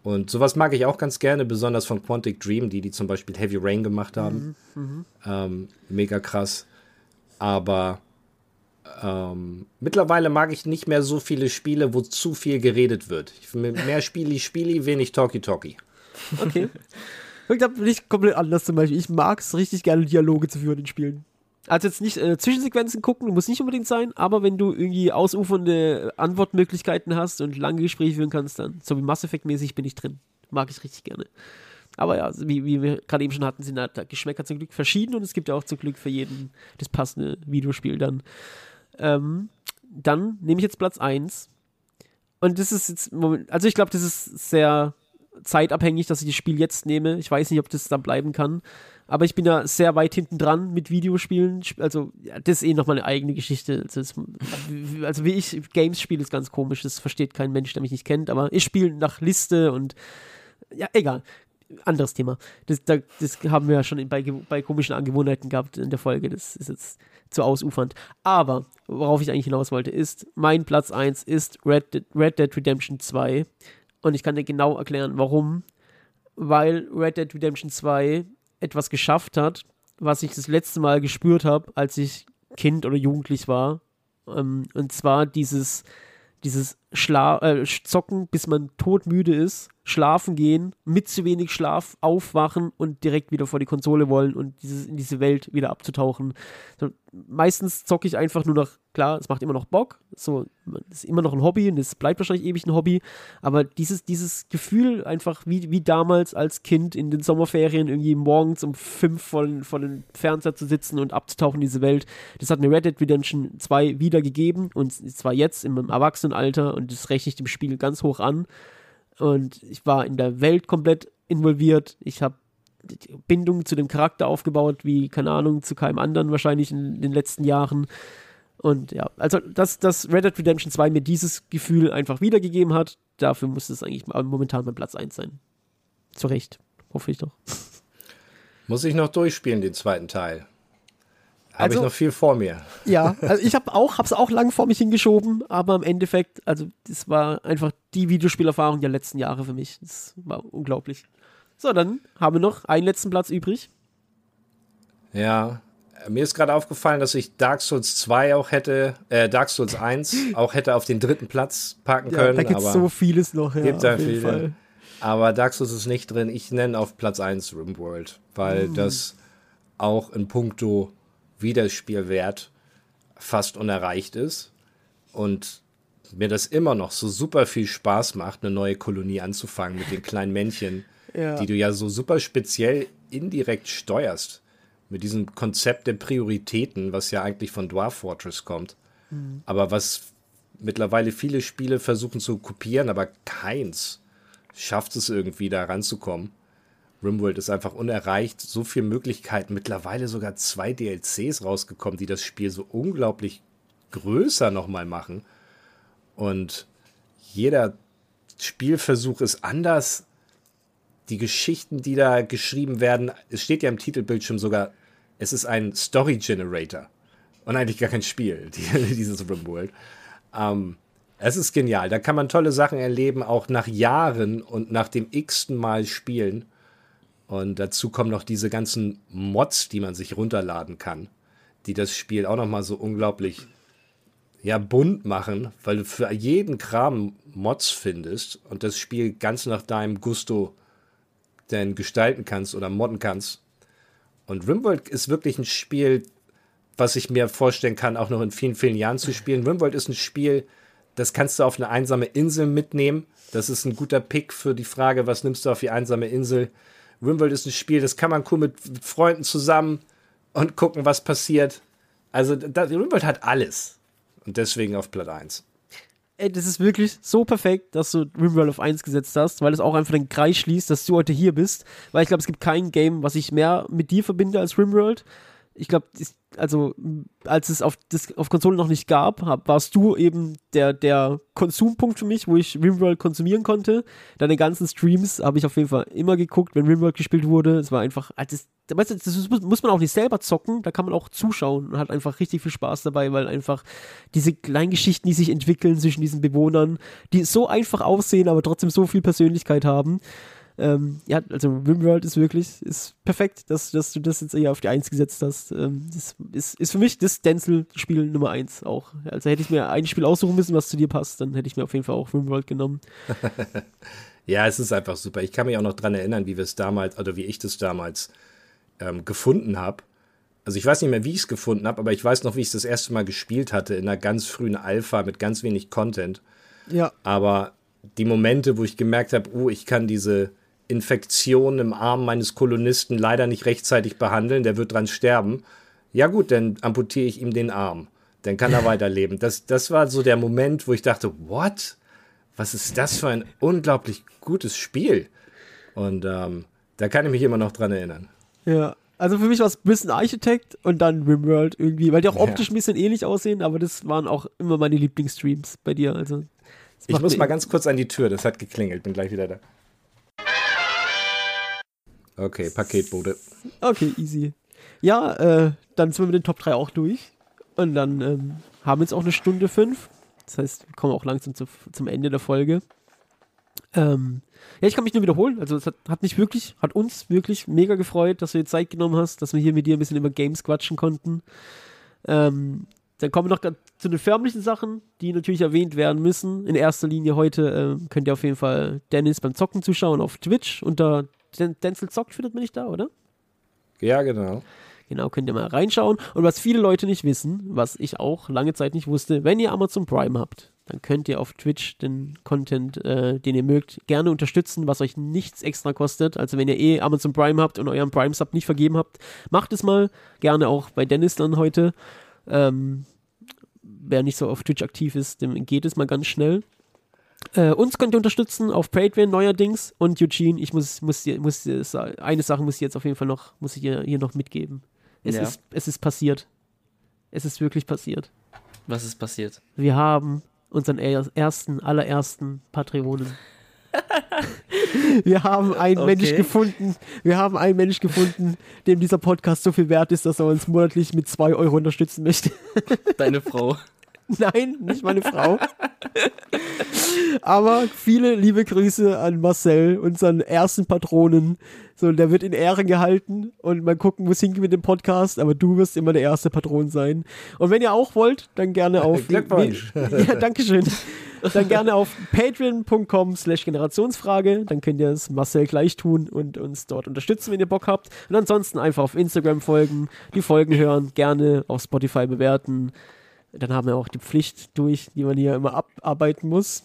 Und sowas mag ich auch ganz gerne, besonders von Quantic Dream, die die zum Beispiel Heavy Rain gemacht haben. Mhm. Mhm. Ähm, mega krass. Aber ähm, mittlerweile mag ich nicht mehr so viele Spiele, wo zu viel geredet wird. Ich will mehr Spieli, Spieli, wenig Talkie, Talkie. Okay. Ich glaube, nicht komplett anders zum Beispiel. Ich mag es richtig gerne, Dialoge zu führen in Spielen. Also jetzt nicht äh, Zwischensequenzen gucken, muss nicht unbedingt sein, aber wenn du irgendwie ausufernde Antwortmöglichkeiten hast und lange Gespräche führen kannst, dann, so wie Mass Effect mäßig, bin ich drin. Mag ich richtig gerne. Aber ja, wie, wie wir gerade eben schon hatten, sind halt Geschmäcker zum Glück verschieden und es gibt ja auch zum Glück für jeden das passende Videospiel dann. Ähm, dann nehme ich jetzt Platz 1. Und das ist jetzt, also ich glaube, das ist sehr zeitabhängig, dass ich das Spiel jetzt nehme. Ich weiß nicht, ob das dann bleiben kann. Aber ich bin da sehr weit hinten dran mit Videospielen. Also, ja, das ist eh nochmal eine eigene Geschichte. Also, das, also, wie ich Games spiele, ist ganz komisch. Das versteht kein Mensch, der mich nicht kennt. Aber ich spiele nach Liste und ja, egal. Anderes Thema. Das, das haben wir ja schon bei, bei komischen Angewohnheiten gehabt in der Folge. Das ist jetzt zu ausufernd. Aber worauf ich eigentlich hinaus wollte, ist, mein Platz 1 ist Red Red Dead Redemption 2. Und ich kann dir genau erklären, warum. Weil Red Dead Redemption 2 etwas geschafft hat, was ich das letzte Mal gespürt habe, als ich Kind oder Jugendlich war. Ähm, und zwar dieses, dieses Schla äh, Zocken, bis man todmüde ist, schlafen gehen, mit zu wenig Schlaf aufwachen und direkt wieder vor die Konsole wollen und dieses, in diese Welt wieder abzutauchen. So, meistens zocke ich einfach nur noch, klar, es macht immer noch Bock, so, ist immer noch ein Hobby und es bleibt wahrscheinlich ewig ein Hobby, aber dieses, dieses Gefühl einfach wie, wie damals als Kind in den Sommerferien irgendwie morgens um fünf vor, vor dem Fernseher zu sitzen und abzutauchen in diese Welt, das hat mir Red Dead Redemption 2 wieder gegeben und zwar jetzt im Erwachsenenalter und das rechne ich dem Spiel ganz hoch an und ich war in der Welt komplett involviert. Ich habe Bindung zu dem Charakter aufgebaut, wie, keine Ahnung, zu keinem anderen wahrscheinlich in den letzten Jahren. Und ja, also dass, dass Red Dead Redemption 2 mir dieses Gefühl einfach wiedergegeben hat, dafür muss es eigentlich momentan mein Platz 1 sein. Zu Recht, hoffe ich doch. Muss ich noch durchspielen, den zweiten Teil. Habe Also- ich noch viel vor mir. Ja, also ich habe auch, hab's auch lang vor mich hingeschoben, aber im Endeffekt, also das war einfach die Videospielerfahrung der letzten Jahre für mich. Das war unglaublich. So, dann haben wir noch einen letzten Platz übrig. Ja. Mir ist gerade aufgefallen, dass ich Dark Souls 2 auch hätte, äh, Dark Souls 1 auch hätte auf den dritten Platz packen Ja, können. da gibt's aber, so vieles noch. Ja, Gibt da auf jeden viele. Fall. aber Dark Souls ist nicht drin. Ich nenne auf Platz 1 RimWorld, weil das auch in puncto Wiederspielwert fast unerreicht ist und mir das immer noch so super viel Spaß macht, eine neue Kolonie anzufangen mit den kleinen Männchen, Ja. die du ja so super speziell indirekt steuerst. Mit diesem Konzept der Prioritäten, was ja eigentlich von Dwarf Fortress kommt. Aber was mittlerweile viele Spiele versuchen zu kopieren, aber keins schafft es irgendwie da ranzukommen. RimWorld ist einfach unerreicht. So viele Möglichkeiten. Mittlerweile sogar zwei DLCs rausgekommen, die das Spiel so unglaublich größer nochmal machen. Und jeder Spielversuch ist anders. Die Geschichten, die da geschrieben werden, es steht ja im Titelbildschirm sogar, es ist ein Story Generator. Und eigentlich gar kein Spiel, die, dieses RimWorld. Ähm, es ist genial. Da kann man tolle Sachen erleben, auch nach Jahren und nach dem x-ten Mal spielen. Und dazu kommen noch diese ganzen Mods, die man sich runterladen kann, die das Spiel auch noch mal so unglaublich ja, bunt machen, weil du für jeden Kram Mods findest und das Spiel ganz nach deinem Gusto dann gestalten kannst oder modden kannst. Und RimWorld ist wirklich ein Spiel, was ich mir vorstellen kann, auch noch in vielen, vielen Jahren zu spielen. RimWorld ist ein Spiel, das kannst du auf eine einsame Insel mitnehmen. Das ist ein guter Pick für die Frage, was nimmst du auf die einsame Insel? RimWorld ist ein Spiel, das kann man cool mit Freunden zusammen und gucken, was passiert. Also, das, RimWorld hat alles. Und deswegen auf Platz 1. Ey, das ist wirklich so perfekt, dass du RimWorld auf 1 gesetzt hast, weil es auch einfach den Kreis schließt, dass du heute hier bist. Weil ich glaube, es gibt kein Game, was ich mehr mit dir verbinde als RimWorld. Ich glaube, also als es auf, das, auf Konsolen noch nicht gab, hab, warst du eben der, der Konsumpunkt für mich, wo ich RimWorld konsumieren konnte. Deine ganzen Streams habe ich auf jeden Fall immer geguckt, wenn RimWorld gespielt wurde. Es war einfach, also das, weißt du, das muss, muss man auch nicht selber zocken, da kann man auch zuschauen und hat einfach richtig viel Spaß dabei, weil einfach diese kleinen Geschichten, die sich entwickeln zwischen diesen Bewohnern, die so einfach aussehen, aber trotzdem so viel Persönlichkeit haben. Ähm, ja, also RimWorld ist wirklich ist perfekt, dass, dass du das jetzt eher auf die Eins gesetzt hast. Ähm, das ist, ist für mich das Stencil-Spiel Nummer eins auch. Also hätte ich mir ein Spiel aussuchen müssen, was zu dir passt, dann hätte ich mir auf jeden Fall auch RimWorld genommen. Ja, es ist einfach super. Ich kann mich auch noch dran erinnern, wie wir es damals, oder wie ich das damals ähm, gefunden habe. Also ich weiß nicht mehr, wie ich es gefunden habe, aber ich weiß noch, wie ich es das erste Mal gespielt hatte, in einer ganz frühen Alpha mit ganz wenig Content. Ja. Aber die Momente, wo ich gemerkt habe, oh, ich kann diese Infektion im Arm meines Kolonisten leider nicht rechtzeitig behandeln, der wird dran sterben. Ja gut, dann amputiere ich ihm den Arm. Dann kann er weiterleben. Das, das war so der Moment, wo ich dachte, what? Was ist das für ein unglaublich gutes Spiel? Und ähm, da kann ich mich immer noch dran erinnern. Ja. Also für mich war es ein bisschen Architect und dann RimWorld irgendwie, weil die auch Ja. optisch ein bisschen ähnlich aussehen, aber das waren auch immer meine Lieblingsstreams bei dir. Also Ich muss mal ganz kurz an die Tür, das hat geklingelt, bin gleich wieder da. Okay, Paketbote. Okay, easy. Ja, äh, dann sind wir mit den Top 3 auch durch. Und dann ähm, haben wir jetzt auch eine Stunde fünf. Das heißt, wir kommen auch langsam zu, zum Ende der Folge. Ähm, ja, ich kann mich nur wiederholen. Also, es hat, hat mich wirklich, hat uns wirklich mega gefreut, dass du dir Zeit genommen hast, dass wir hier mit dir ein bisschen über Games quatschen konnten. Ähm, dann kommen wir noch zu den förmlichen Sachen, die natürlich erwähnt werden müssen. In erster Linie heute äh, könnt ihr auf jeden Fall Dennis beim Zocken zuschauen auf Twitch. Unter Denzel zockt findet man nicht da, oder? Ja, genau. Genau, könnt ihr mal reinschauen. Und was viele Leute nicht wissen, was ich auch lange Zeit nicht wusste, wenn ihr Amazon Prime habt, dann könnt ihr auf Twitch den Content, äh, den ihr mögt, gerne unterstützen, was euch nichts extra kostet. Also wenn ihr eh Amazon Prime habt und euren Prime-Sub nicht vergeben habt, macht es mal. Gerne auch bei Dennis dann heute. Ähm, wer nicht so auf Twitch aktiv ist, dem geht es mal ganz schnell. Äh, uns könnt ihr unterstützen auf Patreon neuerdings und Eugene, ich muss, muss, muss, eine Sache muss ich jetzt auf jeden Fall noch, muss ich hier, hier noch mitgeben. Es, ja. ist, es ist passiert. Es ist wirklich passiert. Was ist passiert? Wir haben unseren ersten, allerersten Patreonen. wir haben einen okay. Mensch gefunden, wir haben einen Mensch gefunden, dem dieser Podcast so viel wert ist, dass er uns monatlich mit zwei Euro unterstützen möchte. Deine Frau. Nein, nicht meine Frau. Aber viele liebe Grüße an Marcel, unseren ersten Patronen. So, der wird in Ehren gehalten und mal gucken, wo es hingeht mit dem Podcast. Aber du wirst immer der erste Patron sein. Und wenn ihr auch wollt, dann gerne auf. Glückwunsch. Ja, Dankeschön. Dann gerne auf patreon.com slash Generationsfrage. Dann könnt ihr es Marcel gleich tun und uns dort unterstützen, wenn ihr Bock habt. Und ansonsten einfach auf Instagram folgen, die Folgen hören, gerne auf Spotify bewerten. Dann haben wir auch die Pflicht durch, die man hier immer abarbeiten muss.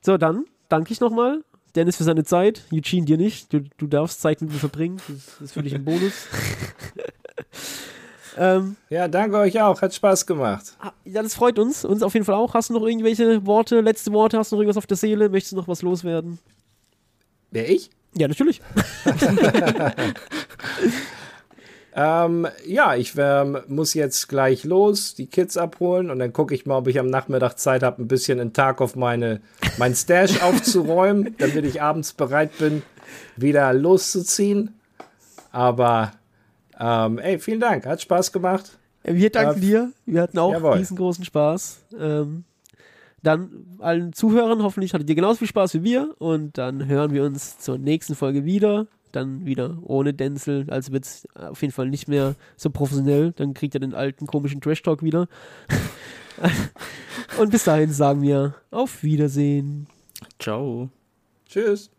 So, dann danke ich nochmal. Dennis für seine Zeit. Eugene dir nicht. Du, du darfst Zeit mit mir verbringen. Das ist für dich ein Bonus. ähm, ja, danke euch auch. Hat Spaß gemacht. Ah, ja, das freut uns. Uns auf jeden Fall auch. Hast du noch irgendwelche Worte, letzte Worte? Hast du noch irgendwas auf der Seele? Möchtest du noch was loswerden? Wer ich? Ja, natürlich. Ähm, ja, ich ähm, muss jetzt gleich los, die Kids abholen und dann gucke ich mal, ob ich am Nachmittag Zeit habe, ein bisschen in Tag auf meine, mein Stash aufzuräumen, damit ich abends bereit bin, wieder loszuziehen. Aber, ähm, ey, vielen Dank, hat Spaß gemacht. Wir danken äh, dir, wir hatten auch jawohl. riesengroßen Spaß. Ähm, dann allen Zuhörern, hoffentlich hattet ihr genauso viel Spaß wie wir und dann hören wir uns zur nächsten Folge wieder dann wieder ohne Denzel. Also wird es auf jeden Fall nicht mehr so professionell. Dann kriegt er den alten komischen Trash-Talk wieder. Und bis dahin sagen wir auf Wiedersehen. Ciao. Tschüss.